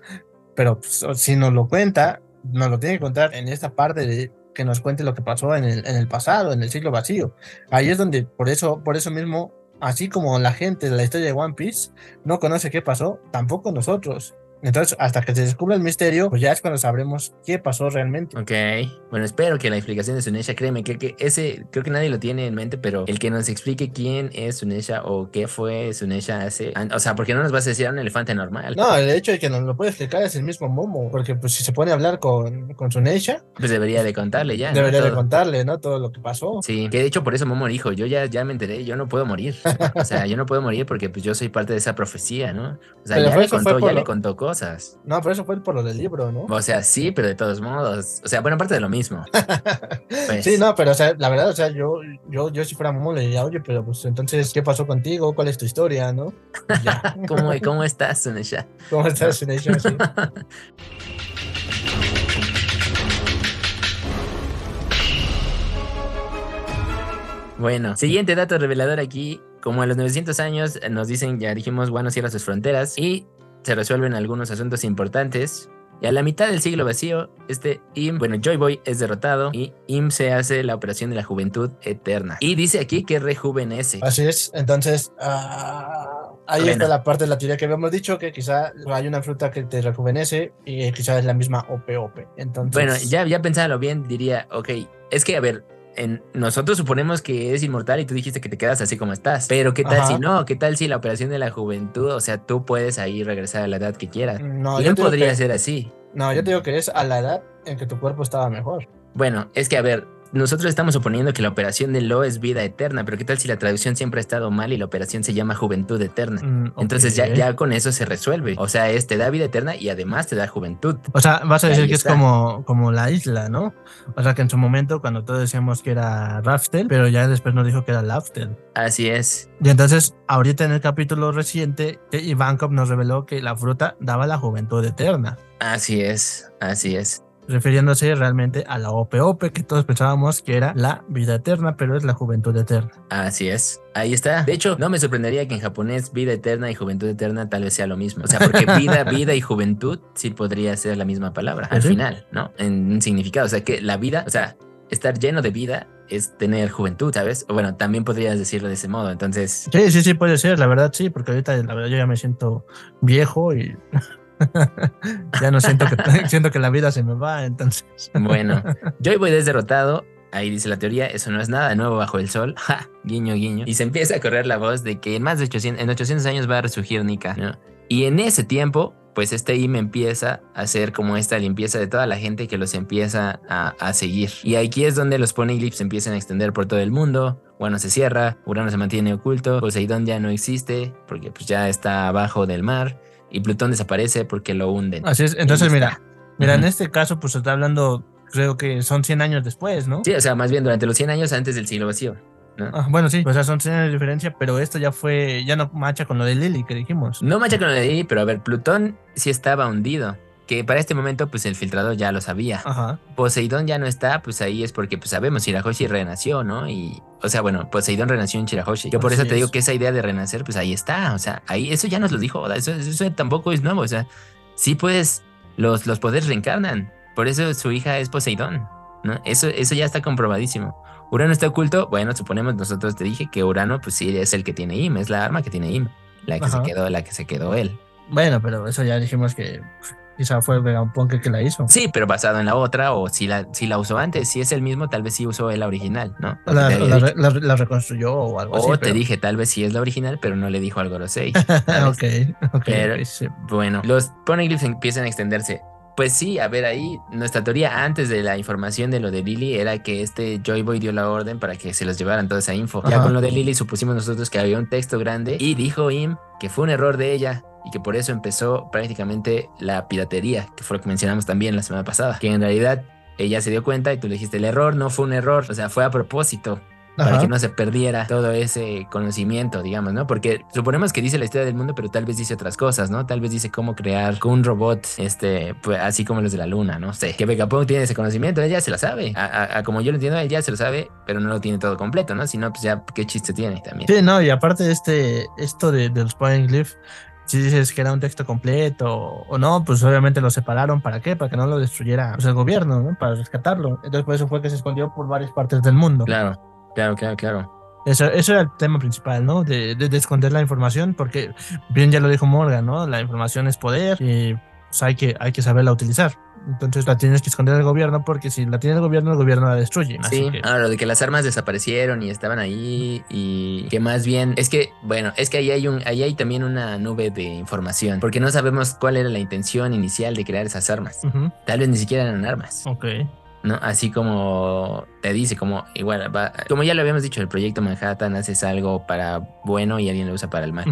Pero pues, si nos lo cuenta, nos lo tiene que contar en esta parte de que nos cuente lo que pasó en el, en el pasado, en el siglo vacío. Ahí es donde, por eso, por eso mismo, así como la gente de la historia de One Piece no conoce qué pasó, tampoco nosotros. Entonces, hasta que se descubra el misterio, pues ya es cuando sabremos qué pasó realmente. Ok, bueno, espero que la explicación de Sunesha, créeme, que, que ese creo que nadie lo tiene en mente, pero el que nos explique quién es Sunesha o qué fue Sunesha hace, o sea, porque no nos vas a decir "Ah, un elefante normal. No, el hecho de que nos lo puede explicar es el mismo Momo, porque pues si se pone a hablar con, con Sunesha, Pues debería de contarle ya. ¿no? debería de Todo. contarle, ¿no? Todo lo que pasó. Sí, que de hecho por eso Momo dijo, yo ya, ya me enteré, yo no puedo morir. O sea, yo no puedo morir porque pues yo soy parte de esa profecía, ¿no? O sea, Pero ya le contó, ya le lo- contó cosas. No, pero eso fue por lo del libro, ¿no? O sea, sí, pero de todos modos. O sea, bueno, parte de lo mismo. Pues, Sí, no, pero o sea, la verdad, o sea, yo, yo, yo si fuera Momo le diría, oye, pero pues entonces, ¿qué pasó contigo? ¿Cuál es tu historia, no? Ya. ¿Cómo, ¿Cómo estás, Sunesha? ¿Cómo estás, Sunesha? Sí. Bueno, siguiente dato revelador aquí. Como a los 900 años eh, nos dicen, ya dijimos, Guano cierra sus fronteras y se resuelven algunos asuntos importantes. Y a la mitad del siglo vacío, este Im, bueno, Joy Boy es derrotado y Im se hace la operación de la juventud eterna. Y dice aquí que rejuvenece. Así es, entonces, ah, ahí Bueno. está la parte de la teoría que habíamos dicho, que quizá hay una fruta que te rejuvenece y quizá es la misma OP-OP. Entonces, Bueno, ya, ya pensándolo bien, diría, ok, es que a ver, en, nosotros suponemos que es inmortal y tú dijiste que te quedas así como estás. Pero ¿qué tal Ajá. si no? ¿Qué tal si la operación de la juventud, o sea, tú puedes ahí regresar a la edad que quieras? No, digo podría que- ser así. No, yo te digo que es a la edad en que tu cuerpo estaba mejor. Bueno, es que a ver, nosotros estamos suponiendo que la operación de Lo es vida eterna, pero ¿qué tal si la traducción siempre ha estado mal y la operación se llama juventud eterna? Mm, Entonces ya, con eso se resuelve. O sea, es te da vida eterna y además te da juventud. O sea, vas a decir que es como, como la isla, ¿no? O sea, que en su momento, cuando todos decíamos que era Raftel, pero ya después nos dijo que era Laftel. Así es. Y entonces, ahorita en el capítulo reciente, Ivankov nos reveló que la fruta daba la juventud eterna, Así es. Así es. Refiriéndose realmente a la OPOP, que todos pensábamos que era la vida eterna, pero es la juventud eterna. Así es. Ahí está. De hecho, no me sorprendería que en japonés vida eterna y juventud eterna tal vez sea lo mismo. O sea, porque vida, vida y juventud sí podría ser la misma palabra al Ujú. final, ¿no? En un significado. O sea, que la vida, o sea, estar lleno de vida es tener juventud, ¿sabes? O bueno, también podrías decirlo de ese modo. Entonces, Sí, sí, sí, puede ser, la verdad sí, porque ahorita la verdad yo ya me siento viejo y ya no siento que, siento que la vida se me va, entonces. bueno, Joy Boy es derrotado. Ahí dice la teoría, eso no es nada nuevo bajo el sol. Ja, guiño, guiño. Y se empieza a correr la voz de que en más de 800, en 800 años va a resurgir Nika, ¿no? Y en ese tiempo, pues este IM empieza a hacer como esta limpieza de toda la gente que los empieza a, a seguir. Y aquí es donde los poneglyphs se empiezan a extender por todo el mundo. Bueno, se cierra, Urano se mantiene oculto, Poseidón ya no existe porque pues ya está abajo del mar y Plutón desaparece porque lo hunden. Así es, entonces mira, mira, en este caso pues se está hablando, creo que son 100 años después, ¿no? Sí, o sea, más bien durante los 100 años antes del siglo vacío. ¿no? Ah, bueno, sí, o sea, son 100 años de diferencia, pero esto ya fue, ya no macha con lo de Lily que dijimos. No mancha con lo de ahí, pero a ver, Plutón sí estaba hundido. Que para este momento, pues el filtrador ya lo sabía. Ajá. Poseidón ya no está, pues ahí es porque, pues sabemos, Shirahoshi renació, ¿no? Y, o sea, bueno, Poseidón renació en Shirahoshi. Yo por Así eso te digo es. que esa idea de renacer, pues ahí está. O sea, ahí, eso ya nos lo dijo, Eso, eso tampoco es nuevo. O sea, sí, pues, los, los poderes reencarnan. Por eso su hija es Poseidón, ¿no? Eso, eso ya está comprobadísimo. Urano está oculto. Bueno, suponemos nosotros te dije que Urano, pues sí, es el que tiene Im, es la arma que tiene Im, la que Ajá. se quedó, la que se quedó él. Bueno, pero eso ya dijimos que pues, quizá fue Vegapunk el que la hizo. Sí, pero basado en la otra, o si la, si la usó antes, si es el mismo, tal vez sí usó el original, ¿no? La, la- la- la reconstruyó o algo así. o te pero- dije, tal vez sí es la original, pero no le dijo al Gorosei. ok, ok. Pero- ok, sí. bueno, los poneglyphs empiezan a extenderse. Pues sí, a ver ahí, nuestra teoría antes de la información de lo de Lily era que este Joy Boy dio la orden para que se los llevaran toda esa info. Ya Ajá. con lo de Lily supusimos nosotros que había un texto grande y dijo Im que fue un error de ella y que por eso empezó prácticamente la piratería, que fue lo que mencionamos también la semana pasada, que en realidad ella se dio cuenta y tú le dijiste el error no fue un error, o sea, fue a propósito para que no se perdiera todo ese conocimiento, digamos, ¿no? Porque suponemos que dice la historia del mundo, pero tal vez dice otras cosas, ¿no? Tal vez dice cómo crear un robot, este, pues así como los de la luna, no sé. Que Vegapunk tiene ese conocimiento, ella se la sabe. A, a- a como yo lo entiendo, ella se lo sabe, pero no lo tiene todo completo, ¿no? Si no, pues ya, ¿qué chiste tiene también? Sí, no, y aparte este, esto de, de los Poneglyph, si dices que era un texto completo o no, pues obviamente lo separaron. ¿Para qué? Para que no lo destruyera pues, el gobierno, ¿no? Para rescatarlo. Entonces por eso fue que se escondió por varias partes del mundo. Claro, claro, claro, claro. Eso, eso era el tema principal, ¿no? De, de- de esconder la información, porque bien ya lo dijo Morgan, ¿no? La información es poder y pues, hay, que, hay que saberla utilizar. Entonces la tienes que esconder del gobierno porque si la tiene el gobierno, el gobierno la destruye. Sí, que- ahora lo de que las armas desaparecieron y estaban ahí y que más bien es que, bueno, es que ahí hay un, ahí hay también una nube de información, porque no sabemos cuál era la intención inicial de crear esas armas. Ujú, Tal vez ni siquiera eran armas, Ok. ¿No? Así como te dice, como igual, va- como ya lo habíamos dicho, el proyecto Manhattan haces algo para bueno y alguien lo usa para el mal.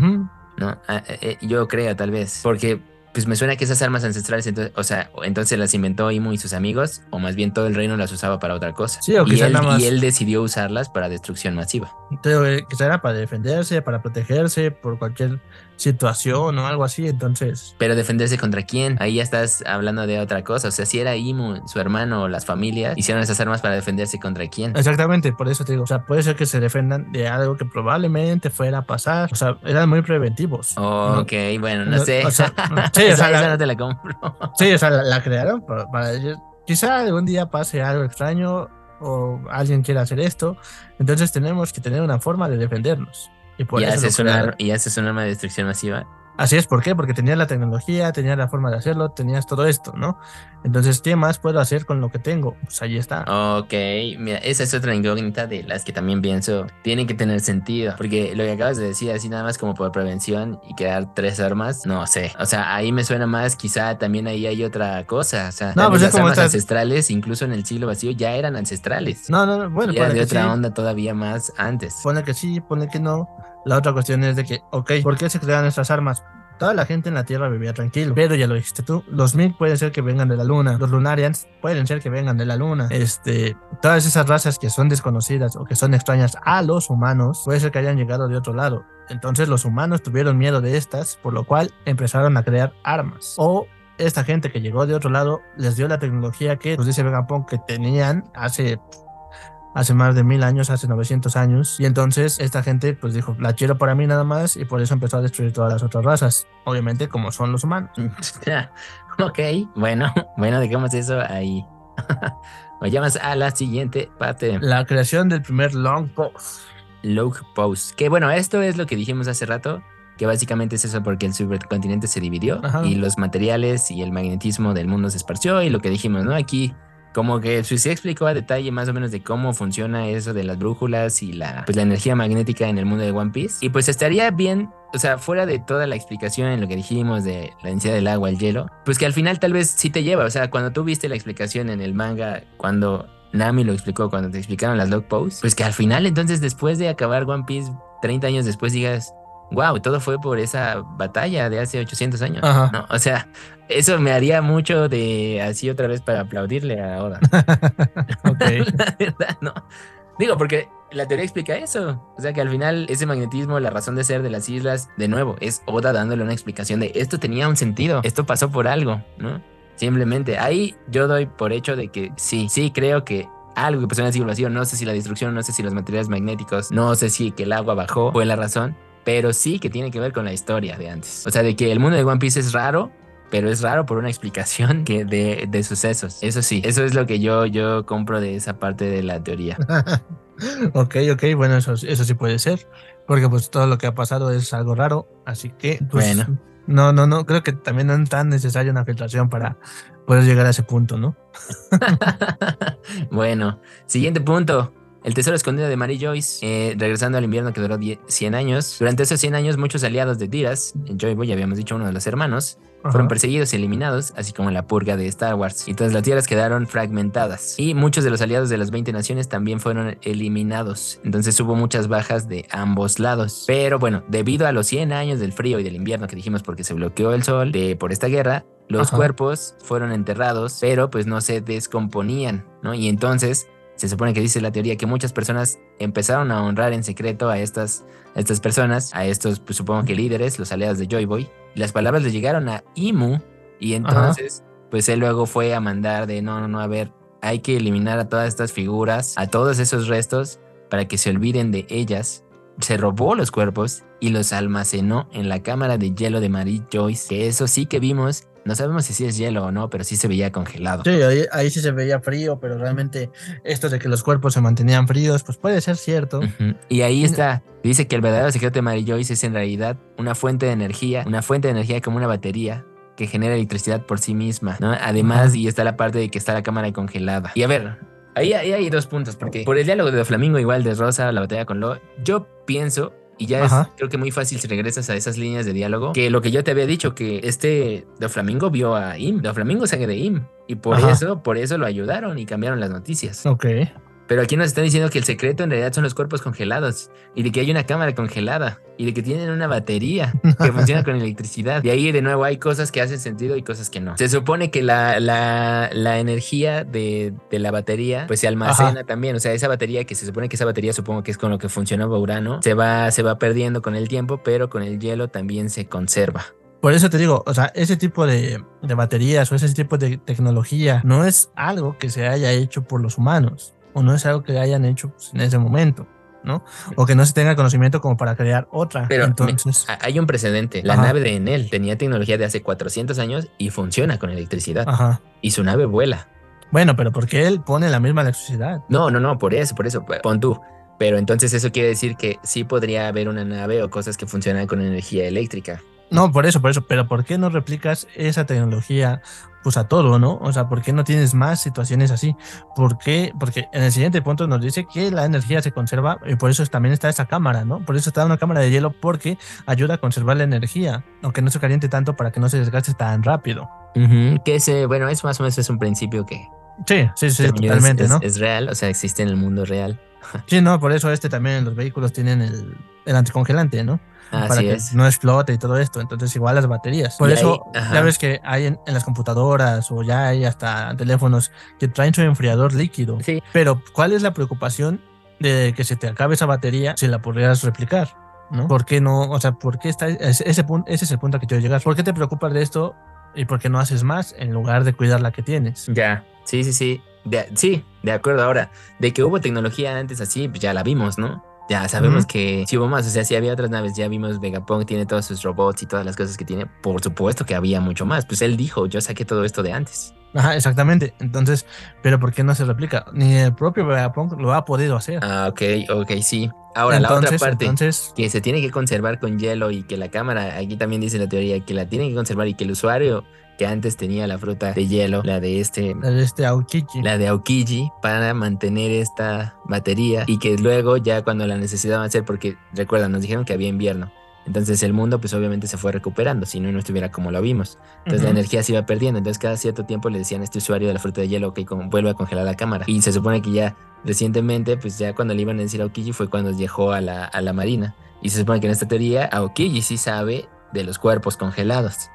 ¿no? Ah, eh, eh, yo creo tal vez, porque pues me suena que esas armas ancestrales, entonces, o sea, entonces las inventó Imu y sus amigos, o más bien todo el reino las usaba para otra cosa. Sí, o y, él, más- y él decidió usarlas para destrucción masiva. Pero eh, quizá era para defenderse, para protegerse por cualquier situación o algo así. Entonces, Pero defenderse contra quién? Ahí ya estás hablando de otra cosa. O sea, si era Imu, su hermano o las familias, hicieron esas armas para defenderse contra quién. exactamente, por eso te digo, o sea, puede ser que se defendan de algo que probablemente fuera a pasar. O sea, eran muy preventivos. Oh, ¿no? ok, bueno, no No, sé. o sea, sí, o esa, sea, la- esa no te la compro. Sí, o sea, la, la crearon para, para ellos. Quizá algún día pase algo extraño o alguien quiera hacer esto. Entonces tenemos que tener una forma de defendernos. Y por y, eso haces y haces un arma de destrucción masiva. Así es, ¿por qué? Porque tenías la tecnología, tenías la forma de hacerlo, tenías todo esto, ¿no? Entonces, ¿qué más puedo hacer con lo que tengo? Pues ahí está. Ok, mira, esa es otra incógnita de las que también pienso tienen que tener sentido, porque lo que acabas de decir, así nada más como por prevención y crear tres armas, no sé. O sea, ahí me suena más, quizá también ahí hay otra cosa. O sea, No, pues es las armas ancestrales, incluso en el siglo vacío, ya eran ancestrales. No, no, no, bueno, Y era ponle de que otra sí, onda todavía más antes. pone que sí, pone que no. La otra cuestión es de que, ok, ¿por qué se crean estas armas? Toda la gente en la Tierra vivía tranquilo, pero ya lo dijiste tú, los Mil pueden ser que vengan de la Luna, los Lunarians pueden ser que vengan de la Luna, este, todas esas razas que son desconocidas o que son extrañas a los humanos, puede ser que hayan llegado de otro lado. Entonces los humanos tuvieron miedo de estas, por lo cual empezaron a crear armas. O esta gente que llegó de otro lado les dio la tecnología que, pues dice Vegapunk, que tenían hace hace más de mil años, hace 900 años. Y entonces esta gente pues dijo, la quiero para mí nada más y por eso empezó a destruir todas las otras razas. Obviamente como son los humanos. ok, bueno, bueno, dejemos eso ahí. Vayamos a la siguiente parte. La creación del primer long post. Log Post. Que bueno, esto es lo que dijimos hace rato, que básicamente es eso porque el supercontinente se dividió Ajá. y los materiales y el magnetismo del mundo se esparció y lo que dijimos, ¿no? Aquí como que sí explicó a detalle más o menos de cómo funciona eso de las brújulas y la, pues, la energía magnética en el mundo de One Piece. Y pues estaría bien, o sea, fuera de toda la explicación en lo que dijimos de la densidad del agua, el hielo, pues que al final tal vez sí te lleva, o sea, cuando tú viste la explicación en el manga, cuando Nami lo explicó, cuando te explicaron las log posts, pues que al final entonces después de acabar One Piece, 30 años después digas, wow, todo fue por esa batalla de hace 800 años. ¿no? O sea, eso me haría mucho de así otra vez para aplaudirle a Oda. ok. La verdad, no. Digo, porque la teoría explica eso. O sea que al final ese magnetismo, la razón de ser de las islas, de nuevo, es Oda dándole una explicación de esto tenía un sentido, esto pasó por algo, ¿no? Simplemente ahí yo doy por hecho de que sí, sí creo que algo que pasó en el siglo vacío, no sé si la destrucción, no sé si los materiales magnéticos, no sé si que el agua bajó fue la razón, pero sí que tiene que ver con la historia de antes. O sea, de que el mundo de One Piece es raro, pero es raro por una explicación que de, de sucesos. Eso sí, eso es lo que yo, yo compro de esa parte de la teoría. ok, ok, bueno, eso, eso sí puede ser. Porque pues todo lo que ha pasado es algo raro. Así que, pues, Bueno. No, no, no, creo que también no es tan necesaria una filtración para poder llegar a ese punto, ¿no? bueno, siguiente punto. El tesoro escondido de Mary Joyce, eh, regresando al invierno que duró 10 100 años. Durante esos 100 años, muchos aliados de Diras, Joy Boy, habíamos dicho uno de los hermanos, fueron perseguidos y eliminados, así como la purga de Star Wars. Y todas las tierras quedaron fragmentadas. Y muchos de los aliados de las 20 naciones también fueron eliminados. Entonces hubo muchas bajas de ambos lados. Pero bueno, debido a los 100 años del frío y del invierno que dijimos porque se bloqueó el sol de, por esta guerra, los Ajá. cuerpos fueron enterrados, pero pues no se descomponían, ¿no? Y entonces se supone que dice la teoría que muchas personas empezaron a honrar en secreto a estas, a estas personas, a estos, pues supongo que líderes, los aliados de Joy Boy. Y las palabras le llegaron a Imu y entonces, pues él luego fue a mandar de no, no, no, a ver, hay que eliminar a todas estas figuras, a todos esos restos para que se olviden de ellas. Se robó los cuerpos y los almacenó en la cámara de hielo de Marie Joyce, que eso sí que vimos. No sabemos si sí es hielo o no, pero sí se veía congelado. Sí, ahí, ahí sí se veía frío, pero realmente esto de que los cuerpos se mantenían fríos, pues puede ser cierto. Y ahí está, dice que el verdadero secreto de Mary Joyce es en realidad una fuente de energía, una fuente de energía como una batería que genera electricidad por sí misma, ¿no? Además, y está la parte de que está la cámara congelada. Y a ver, ahí, ahí hay dos puntos, porque por el diálogo de Flamingo igual de Rosa, la batalla con Lo, yo pienso... Y ya es, creo que muy fácil si regresas a esas líneas de diálogo. Que lo que yo te había dicho, que este Doflamingo vio a Im. Doflamingo sangre de Im. Y por Ajá. eso, por eso lo ayudaron y cambiaron las noticias. Ok. Pero aquí nos están diciendo que el secreto en realidad son los cuerpos congelados y de que hay una cámara congelada y de que tienen una batería que funciona con electricidad. Y ahí de nuevo hay cosas que hacen sentido y cosas que no. Se supone que la, la, la energía de, de la batería pues se almacena también. O sea, esa batería que se supone que esa batería supongo que es con lo que funcionaba Urano, se va, se va perdiendo con el tiempo, pero con el hielo también se conserva. Por eso te digo, o sea, ese tipo de, de baterías o ese tipo de tecnología no es algo que se haya hecho por los humanos o no es algo que hayan hecho pues, en ese momento, ¿no? O que no se tenga conocimiento como para crear otra. Pero Entonces, me- hay un precedente. La Ajá. nave de Enel tenía tecnología de hace 400 años y funciona con electricidad. ajá. Y su nave vuela. Bueno, pero porque él pone la misma electricidad. No, no, no, por eso, por eso, pon tú. Pero entonces eso quiere decir que sí podría haber una nave o cosas que funcionan con energía eléctrica. No, por eso, por eso. Pero ¿por qué no replicas esa tecnología pues a todo, ¿no? O sea, ¿por qué no tienes más situaciones así? ¿Por qué? Porque en el siguiente punto nos dice que la energía se conserva y por eso también está esa cámara, ¿no? Por eso está una cámara de hielo porque ayuda a conservar la energía, aunque no se caliente tanto para que no se desgaste tan rápido. Que ese, bueno, es más o menos es un principio que... Sí, sí, sí, totalmente, ¿no? Es real, o sea, existe en el mundo real. Sí, no, por eso este también los vehículos tienen el, el anticongelante, ¿no? Para que no explote y todo esto. Entonces, igual las baterías. Por eso, ya ves que hay en, las computadoras o ya hay hasta teléfonos que traen su enfriador líquido. Sí. Pero, ¿cuál es la preocupación de que se te acabe esa batería si la podrías replicar? ¿no? ¿Por qué no? O sea, ¿por qué está ese, ese, punto, ese es el punto a que quiero llegar? ¿Por qué te preocupas de esto y por qué no haces más en lugar de cuidar la que tienes? Ya, sí, sí, sí. sí, de acuerdo. Ahora, de que hubo tecnología antes así, pues ya la vimos, ¿no? Ya sabemos que si hubo más, o sea, si había otras naves, ya vimos Vegapunk tiene todos sus robots y todas las cosas que tiene, por supuesto que había mucho más. Pues él dijo, yo saqué todo esto de antes. Ajá, exactamente. Entonces, pero ¿por qué no se replica? Ni el propio Vegapunk lo ha podido hacer. Ah, ok, ok, sí. Ahora, la otra parte que se tiene que conservar con hielo y que la cámara, aquí también dice la teoría, que la tiene que conservar y que el usuario que antes tenía la fruta de hielo, la de este, la de este Aokiji, la de Aokiji, para mantener esta batería y que luego ya cuando la necesitaban hacer, porque recuerda, nos dijeron que había invierno. Entonces el mundo pues obviamente se fue recuperando, si no no estuviera como lo vimos. Entonces la energía se iba perdiendo, entonces cada cierto tiempo le decían a este usuario de la fruta de hielo que vuelve a congelar la cámara. Y se supone que ya recientemente, pues ya cuando le iban a decir a Aokiji fue cuando llegó a la, a la marina. Y se supone que en esta teoría Aokiji sí sabe de los cuerpos congelados.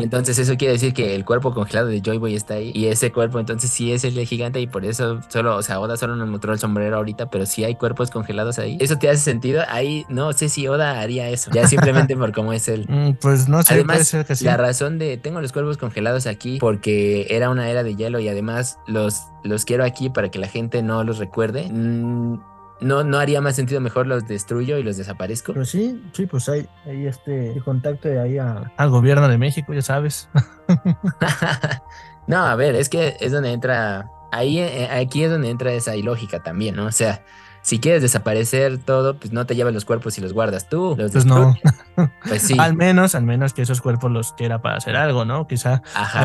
Y entonces eso quiere decir que el cuerpo congelado de Joy Boy está ahí. Y ese cuerpo entonces sí es el gigante y por eso solo, o sea, Oda solo nos mostró el sombrero ahorita, pero sí hay cuerpos congelados ahí. ¿Eso te hace sentido? Ahí no sé si Oda haría eso. Ya simplemente por cómo es él. Mm, pues no sé. Además, la razón de tengo los cuerpos congelados aquí porque era una era de hielo y además los, los quiero aquí para que la gente no los recuerde. Mm, no, no haría más sentido, mejor los destruyo y los desaparezco. Pero sí, sí, pues hay, hay este contacto de ahí al gobierno de México, ya sabes. no, a ver, es que es donde entra, ahí, eh, aquí es donde entra esa ilógica también, ¿no? O sea, si quieres desaparecer todo, pues no te llevas los cuerpos y los guardas tú. Los pues no. Pues sí. al menos, al menos que esos cuerpos los quiera para hacer algo, ¿no? Quizá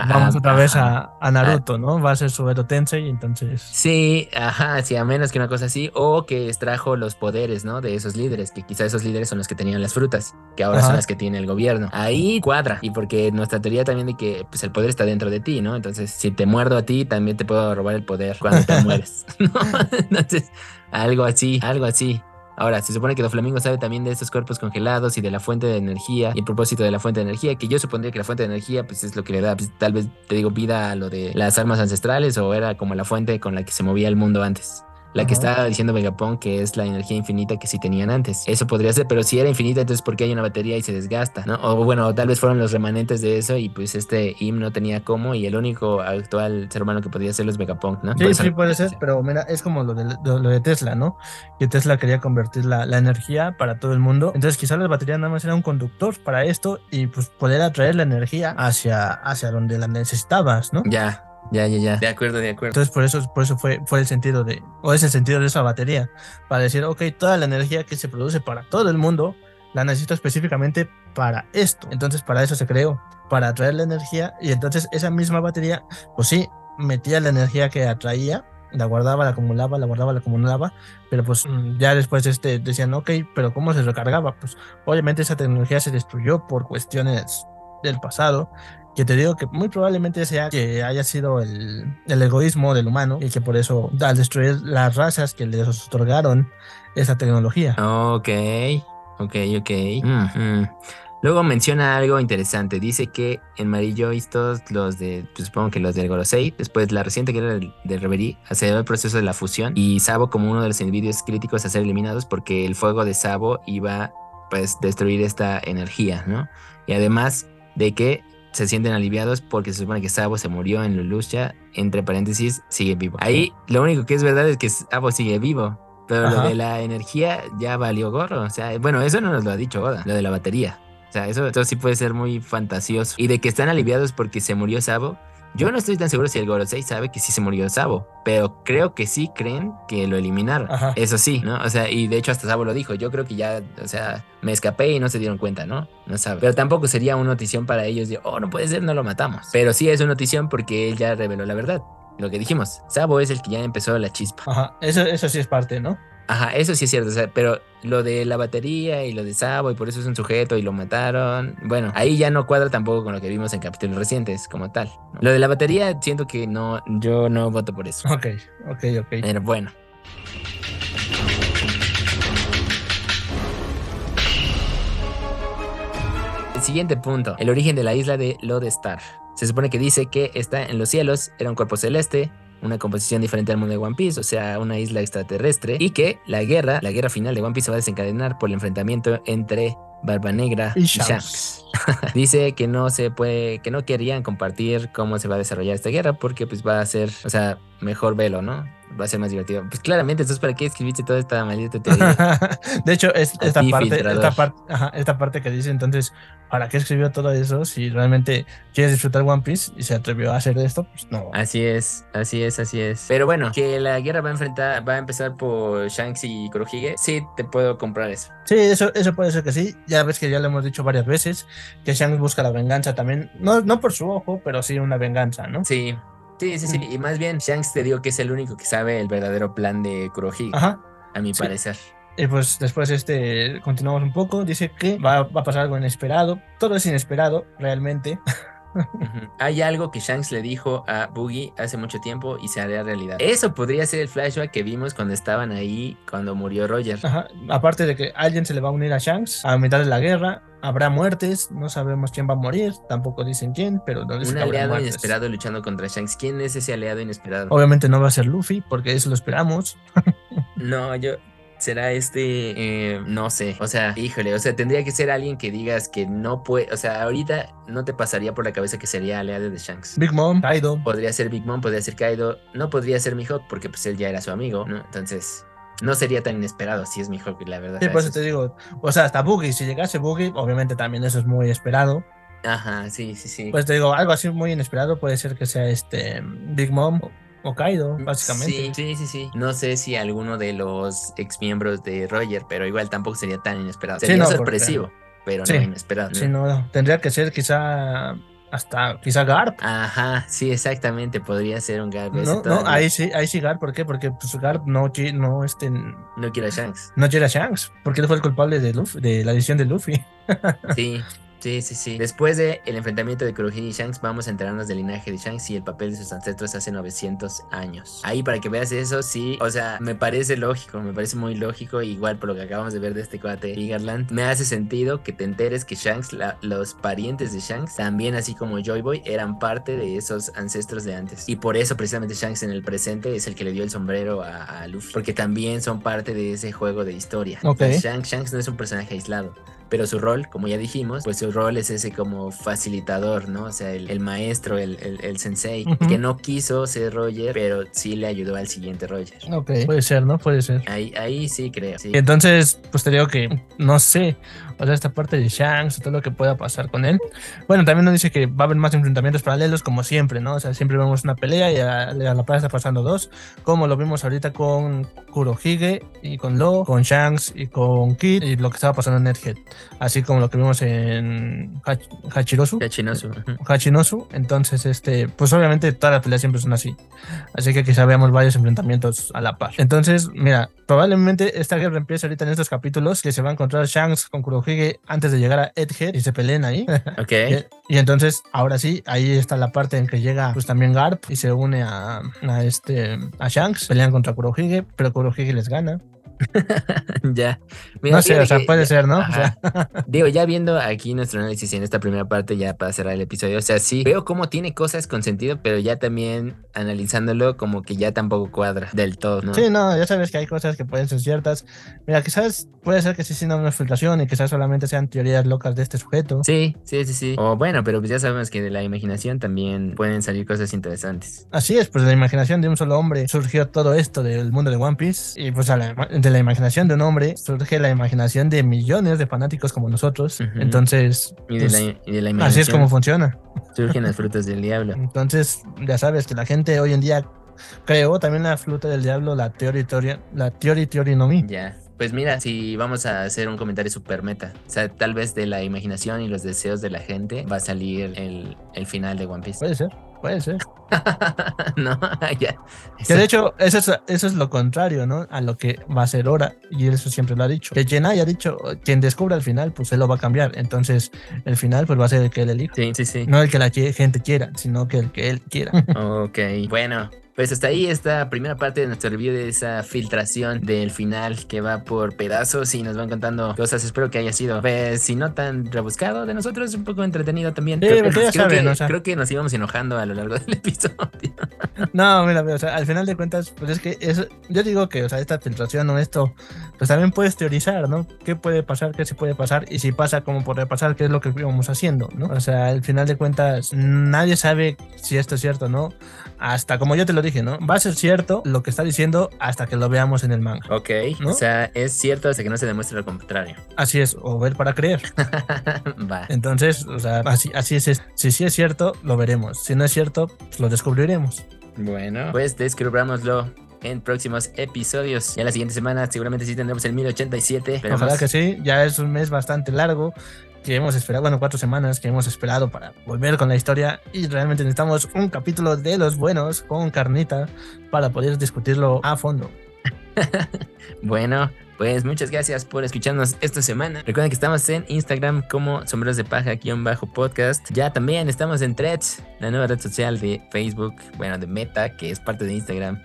vamos otra vez a, Naruto, ¿no? Va a ser su Tensei, entonces. Sí, ajá, sí, a menos que una cosa así. O que extrajo los poderes, ¿no? De esos líderes, que quizá esos líderes son los que tenían las frutas, que ahora son las que tiene el gobierno. Ahí cuadra. Y porque nuestra teoría también de que pues, el poder está dentro de ti, ¿no? Entonces, si te muerdo a ti, también te puedo robar el poder cuando te mueres. Entonces algo así, algo así. Ahora, se supone que Doflamingo sabe también de estos cuerpos congelados y de la fuente de energía. Y a propósito de la fuente de energía, que yo supondría que la fuente de energía pues es lo que le da, pues, tal vez te digo, vida a lo de las armas ancestrales o era como la fuente con la que se movía el mundo antes. La que estaba diciendo Vegapunk que es la energía infinita que sí tenían antes. Eso podría ser, pero si era infinita, entonces ¿por qué hay una batería y se desgasta? ¿no? O bueno, tal vez fueron los remanentes de eso y pues este Im no tenía cómo y el único actual ser humano que podía hacerlo es Vegapunk, ¿no? Sí, sí puede ser, pero mira, es como lo de, lo de Tesla, ¿no? Que Tesla quería convertir la, la, energía para todo el mundo. Entonces quizás la batería nada más era un conductor para esto y pues poder atraer la energía hacia, hacia donde la necesitabas, ¿no? Ya, ya, ya, ya. De acuerdo, de acuerdo. Entonces, por eso, por eso fue, fue el sentido de, o es el sentido de esa batería, para decir, ok, toda la energía que se produce para todo el mundo, la necesito específicamente para esto. Entonces, para eso se creó, para atraer la energía, y entonces esa misma batería, pues sí, metía la energía que atraía, la guardaba, la acumulaba, la guardaba, la acumulaba, pero pues mm, ya después este, decían, ok, pero ¿cómo se recargaba? Pues obviamente esa tecnología se destruyó por cuestiones del pasado que te digo que muy probablemente sea que haya sido el, el, egoísmo del humano y que por eso al destruir las razas que les otorgaron esa tecnología. Ok, ok, ok. Luego menciona algo interesante. Dice que en Marillo todos los de, pues, supongo que los del Gorosei, después la reciente guerra del, del Reverie, aceleró el proceso de la fusión y Sabo como uno de los individuos críticos a ser eliminados porque el fuego de Sabo iba pues destruir esta energía, ¿no? Y además de que se sienten aliviados porque se supone que Sabo se murió en Lulusia, entre paréntesis, sigue vivo. Ahí lo único que es verdad es que Sabo sigue vivo, pero lo de la energía ya valió gorro. O sea, bueno, eso no nos lo ha dicho Oda, lo de la batería. O sea, eso, sí puede ser muy fantasioso. Y de que están aliviados porque se murió Sabo, Yo no estoy tan seguro si el Gorosei sabe que sí se murió Sabo, pero creo que sí creen que lo eliminaron. Ajá. Eso sí, ¿no? O sea, y de hecho hasta Sabo lo dijo. Yo creo que ya, o sea, me escapé y no se dieron cuenta, ¿no? No sabe. Pero tampoco sería una notición para ellos de, oh, no puede ser, no lo matamos. Pero sí es una notición porque él ya reveló la verdad. Lo que dijimos, Sabo es el que ya empezó la chispa. Ajá, eso, eso sí es parte, ¿no? Ajá, eso sí es cierto, o sea, pero lo de la batería y lo de Sabo y por eso es un sujeto y lo mataron, bueno, ahí ya no cuadra tampoco con lo que vimos en capítulos recientes como tal. ¿no? Lo de la batería siento que no, yo no voto por eso. Ok, ok, ok. Pero bueno. El siguiente punto, el origen de la isla de Lodestar. Se supone que dice que está en los cielos, era un cuerpo celeste, una composición diferente al mundo de One Piece, o sea, una isla extraterrestre, y que la guerra, la guerra final de One Piece se va a desencadenar por el enfrentamiento entre Barba Negra Y. Shanks. Dice que no se puede, que no querían compartir cómo se va a desarrollar esta guerra porque pues va a ser, o sea, mejor velo, ¿no? Va a ser más divertido. Pues claramente, entonces, ¿para qué escribiste toda esta maldita teoría? de hecho, es, esta, ti, parte, filtrador. esta, parte, ajá, esta parte que dice entonces, ¿para qué escribió todo eso? Si realmente quieres disfrutar One Piece y se atrevió a hacer esto, pues no. Así es, así es, así es. Pero bueno, que la guerra va a enfrentar, va a empezar por Shanks y Kurohige, sí te puedo comprar eso. Sí, eso, eso puede ser que sí. Ya ves que ya lo hemos dicho varias veces, que Shanks busca la venganza también, no, no por su ojo, pero sí una venganza, ¿no? Sí. Sí, sí, sí. Y más bien, Shanks te digo que es el único que sabe el verdadero plan de Kurohige, Ajá. a mi Sí. parecer. Y pues después este continuamos un poco, dice que va, va a pasar algo inesperado, todo es inesperado realmente. Hay algo que Shanks le dijo a Boogie hace mucho tiempo y se hará realidad. Eso podría ser el flashback que vimos cuando estaban ahí, cuando murió Roger. Ajá. Aparte de que alguien se le va a unir a Shanks a mitad de la guerra, habrá muertes, no sabemos quién va a morir, tampoco dicen quién, pero no dicen Un aliado muertes. inesperado luchando contra Shanks. ¿Quién es ese aliado inesperado? Obviamente no va a ser Luffy, porque eso lo esperamos. No, yo. Será este. eh, no sé. O sea, híjole. O sea, tendría que ser alguien que digas que no puede. O sea, ahorita no te pasaría por la cabeza que sería aliado de Shanks. Big Mom, Kaido. Podría ser Big Mom, podría ser Kaido. No podría ser Mihawk porque pues él ya era su amigo, ¿no? Entonces. No sería tan inesperado si es Mihawk, la verdad. Sí, por eso te digo, o sea, hasta Boogie, si llegase Boogie, obviamente también eso es muy esperado. Ajá, sí, sí, sí. Pues te digo, algo así muy inesperado puede ser que sea este Big Mom o, o Kaido, básicamente. Sí, sí, sí, sí. No sé si alguno de los ex miembros de Roger, pero igual tampoco sería tan inesperado. Sí, Sería no, porque- sorpresivo, pero Sí. no inesperado. ¿no? Sí, no, tendría que ser quizá hasta quizá Garp. Ajá, sí, exactamente. Podría ser un Garp. No, no, ahí sí, ahí sí Garp, ¿por qué? Porque pues Garp no, no, este, no No quiero a Shanks. quiere a Shanks, porque él fue el culpable de Luffy, de la edición de Luffy. Sí, sí, sí, sí. Después del enfrentamiento de Kurohige y Shanks, vamos a enterarnos del linaje de Shanks y el papel de sus ancestros hace 900 años. Ahí para que veas eso, sí, o sea, me parece lógico, me parece muy lógico, igual por lo que acabamos de ver de este cuate Garland, me hace sentido que te enteres que Shanks, la- los parientes de Shanks, también así como Joy Boy, eran parte de esos ancestros de antes. Y por eso precisamente Shanks en el presente es el que le dio el sombrero a, a Luffy, porque también son parte de ese juego de historia. Ok. Entonces, Shanks, Shanks no es un personaje aislado pero su rol, como ya dijimos, pues su rol es ese como facilitador, ¿no? O sea, el, el maestro, el, el, el sensei, que no quiso ser Roger, pero sí le ayudó al siguiente Roger. Ok, puede ser, ¿no? Puede ser. Ahí, ahí sí creo. sí. Entonces, pues te digo que no sé, o sea, esta parte de Shanks, todo lo que pueda pasar con él. Bueno, también nos dice que va a haber más enfrentamientos paralelos, como siempre, ¿no? O sea, siempre vemos una pelea y a, a la par está pasando dos, como lo vimos ahorita con Kurohige y con Lo, con Shanks y con Kid y lo que estaba pasando en Nethead, así como lo que vimos en Hach- Hachirosu. Hachinosu, ujú. Hachinosu, entonces este, pues obviamente todas las peleas siempre son así. Así que quizá veamos varios enfrentamientos a la par. Entonces, mira, probablemente esta guerra empiece ahorita en estos capítulos que se va a encontrar Shanks con Kurohige antes de llegar a Edgehead y se peleen ahí. Ok. y, y entonces, ahora sí, ahí está la parte en que llega pues también Garp y se une a, a este a Shanks, pelean contra Kurohige, pero Kurohige les gana. ya. Mira, no sé, o sea, que- puede ser, ¿no? O sea, Digo, ya viendo aquí nuestro análisis en esta primera parte, ya para cerrar el episodio, o sea, sí, veo cómo tiene cosas con sentido, pero ya también analizándolo, como que ya tampoco cuadra del todo, ¿no? Sí, no, ya sabes que hay cosas que pueden ser ciertas. Mira, quizás puede ser que sí sea una filtración y quizás solamente sean teorías locas de este sujeto. Sí, sí, sí, sí. O bueno, pero pues ya sabemos que de la imaginación también pueden salir cosas interesantes. Así es, pues de la imaginación de un solo hombre surgió todo esto del mundo de One Piece y pues a la- de la imaginación de un hombre surge la imaginación de millones de fanáticos como nosotros. Entonces, Y de, pues, la, y de la así es como funciona. surgen las frutas del diablo. Entonces, ya sabes que la gente hoy en día creó también la fruta del diablo, la teoría, teoría, la teoría, teoría no mi. Ya. Pues mira, si vamos a hacer un comentario super meta, o sea, tal vez de la imaginación y los deseos de la gente va a salir el, el final de One Piece. Puede ser, puede ser. no, ya. Que de hecho, eso es, eso es lo contrario, ¿no? A lo que va a ser Hora, y eso siempre lo ha dicho. Que quien haya dicho, quien descubra el final, pues él lo va a cambiar. Entonces, el final, pues va a ser el que él elija. Sí, sí, sí. No el que la gente quiera, sino que el que él quiera. Ok, bueno, pues hasta ahí esta primera parte de nuestro review de esa filtración del final que va por pedazos y nos van contando cosas. Espero que haya sido, pues, si no tan rebuscado de nosotros, un poco entretenido también. Sí, creo, ya creo saben, que, o sea. creo que nos íbamos enojando a lo largo del episodio. No, mira, o sea, al final de cuentas, pues es que eso, yo digo que, o sea, esta filtración o esto, pues también puedes teorizar, ¿no? ¿Qué puede pasar? ¿Qué se puede pasar? Y si pasa, ¿cómo podría pasar? ¿Qué es lo que íbamos haciendo, ¿no? O sea, al final de cuentas, nadie sabe si esto es cierto no. Hasta, como yo te lo dije, ¿no? Va a ser cierto lo que está diciendo hasta que lo veamos en el manga. Ok, ¿No? o sea, es cierto hasta que no se demuestre lo contrario. Así es, o ver para creer. va. Entonces, o sea, así, así es. Si sí es cierto, lo veremos. Si no es cierto, pues lo descubriremos. Bueno, pues descubrámoslo en próximos episodios. Ya la siguiente semana seguramente sí tendremos el 1087. Esperemos. Ojalá que sí, ya es un mes bastante largo que hemos esperado, bueno, cuatro semanas que hemos esperado para volver con la historia y realmente necesitamos un capítulo de los buenos con carnita para poder discutirlo a fondo. Bueno, pues muchas gracias por escucharnos esta semana. Recuerden que estamos en Instagram como sombreros de paja bajo podcast. Ya también estamos en Threads, la nueva red social de Facebook, bueno, de Meta, que es parte de Instagram.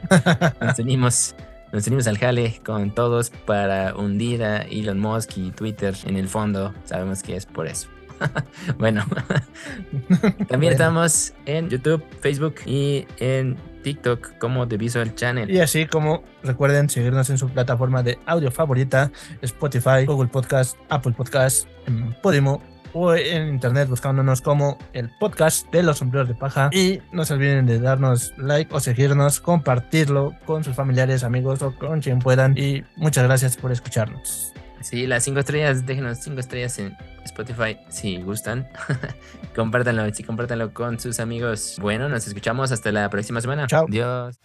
nos unimos. Nos unimos al jale con todos para hundir a Elon Musk y Twitter en el fondo. Sabemos que es por eso. bueno, también Bueno. estamos en YouTube, Facebook y en TikTok como The Visual Channel. Y así como recuerden seguirnos en su plataforma de audio favorita, Spotify, Google Podcast, Apple Podcast, Podimo o en internet buscándonos como el podcast de los sombreros de paja. Y no se olviden de darnos like o seguirnos, compartirlo con sus familiares, amigos o con quien puedan. Y muchas gracias por escucharnos. Sí, las cinco estrellas, déjenos cinco estrellas en Spotify si gustan. compártanlo, sí, compártanlo con sus amigos. Bueno, nos escuchamos hasta la próxima semana. Chao. Adiós.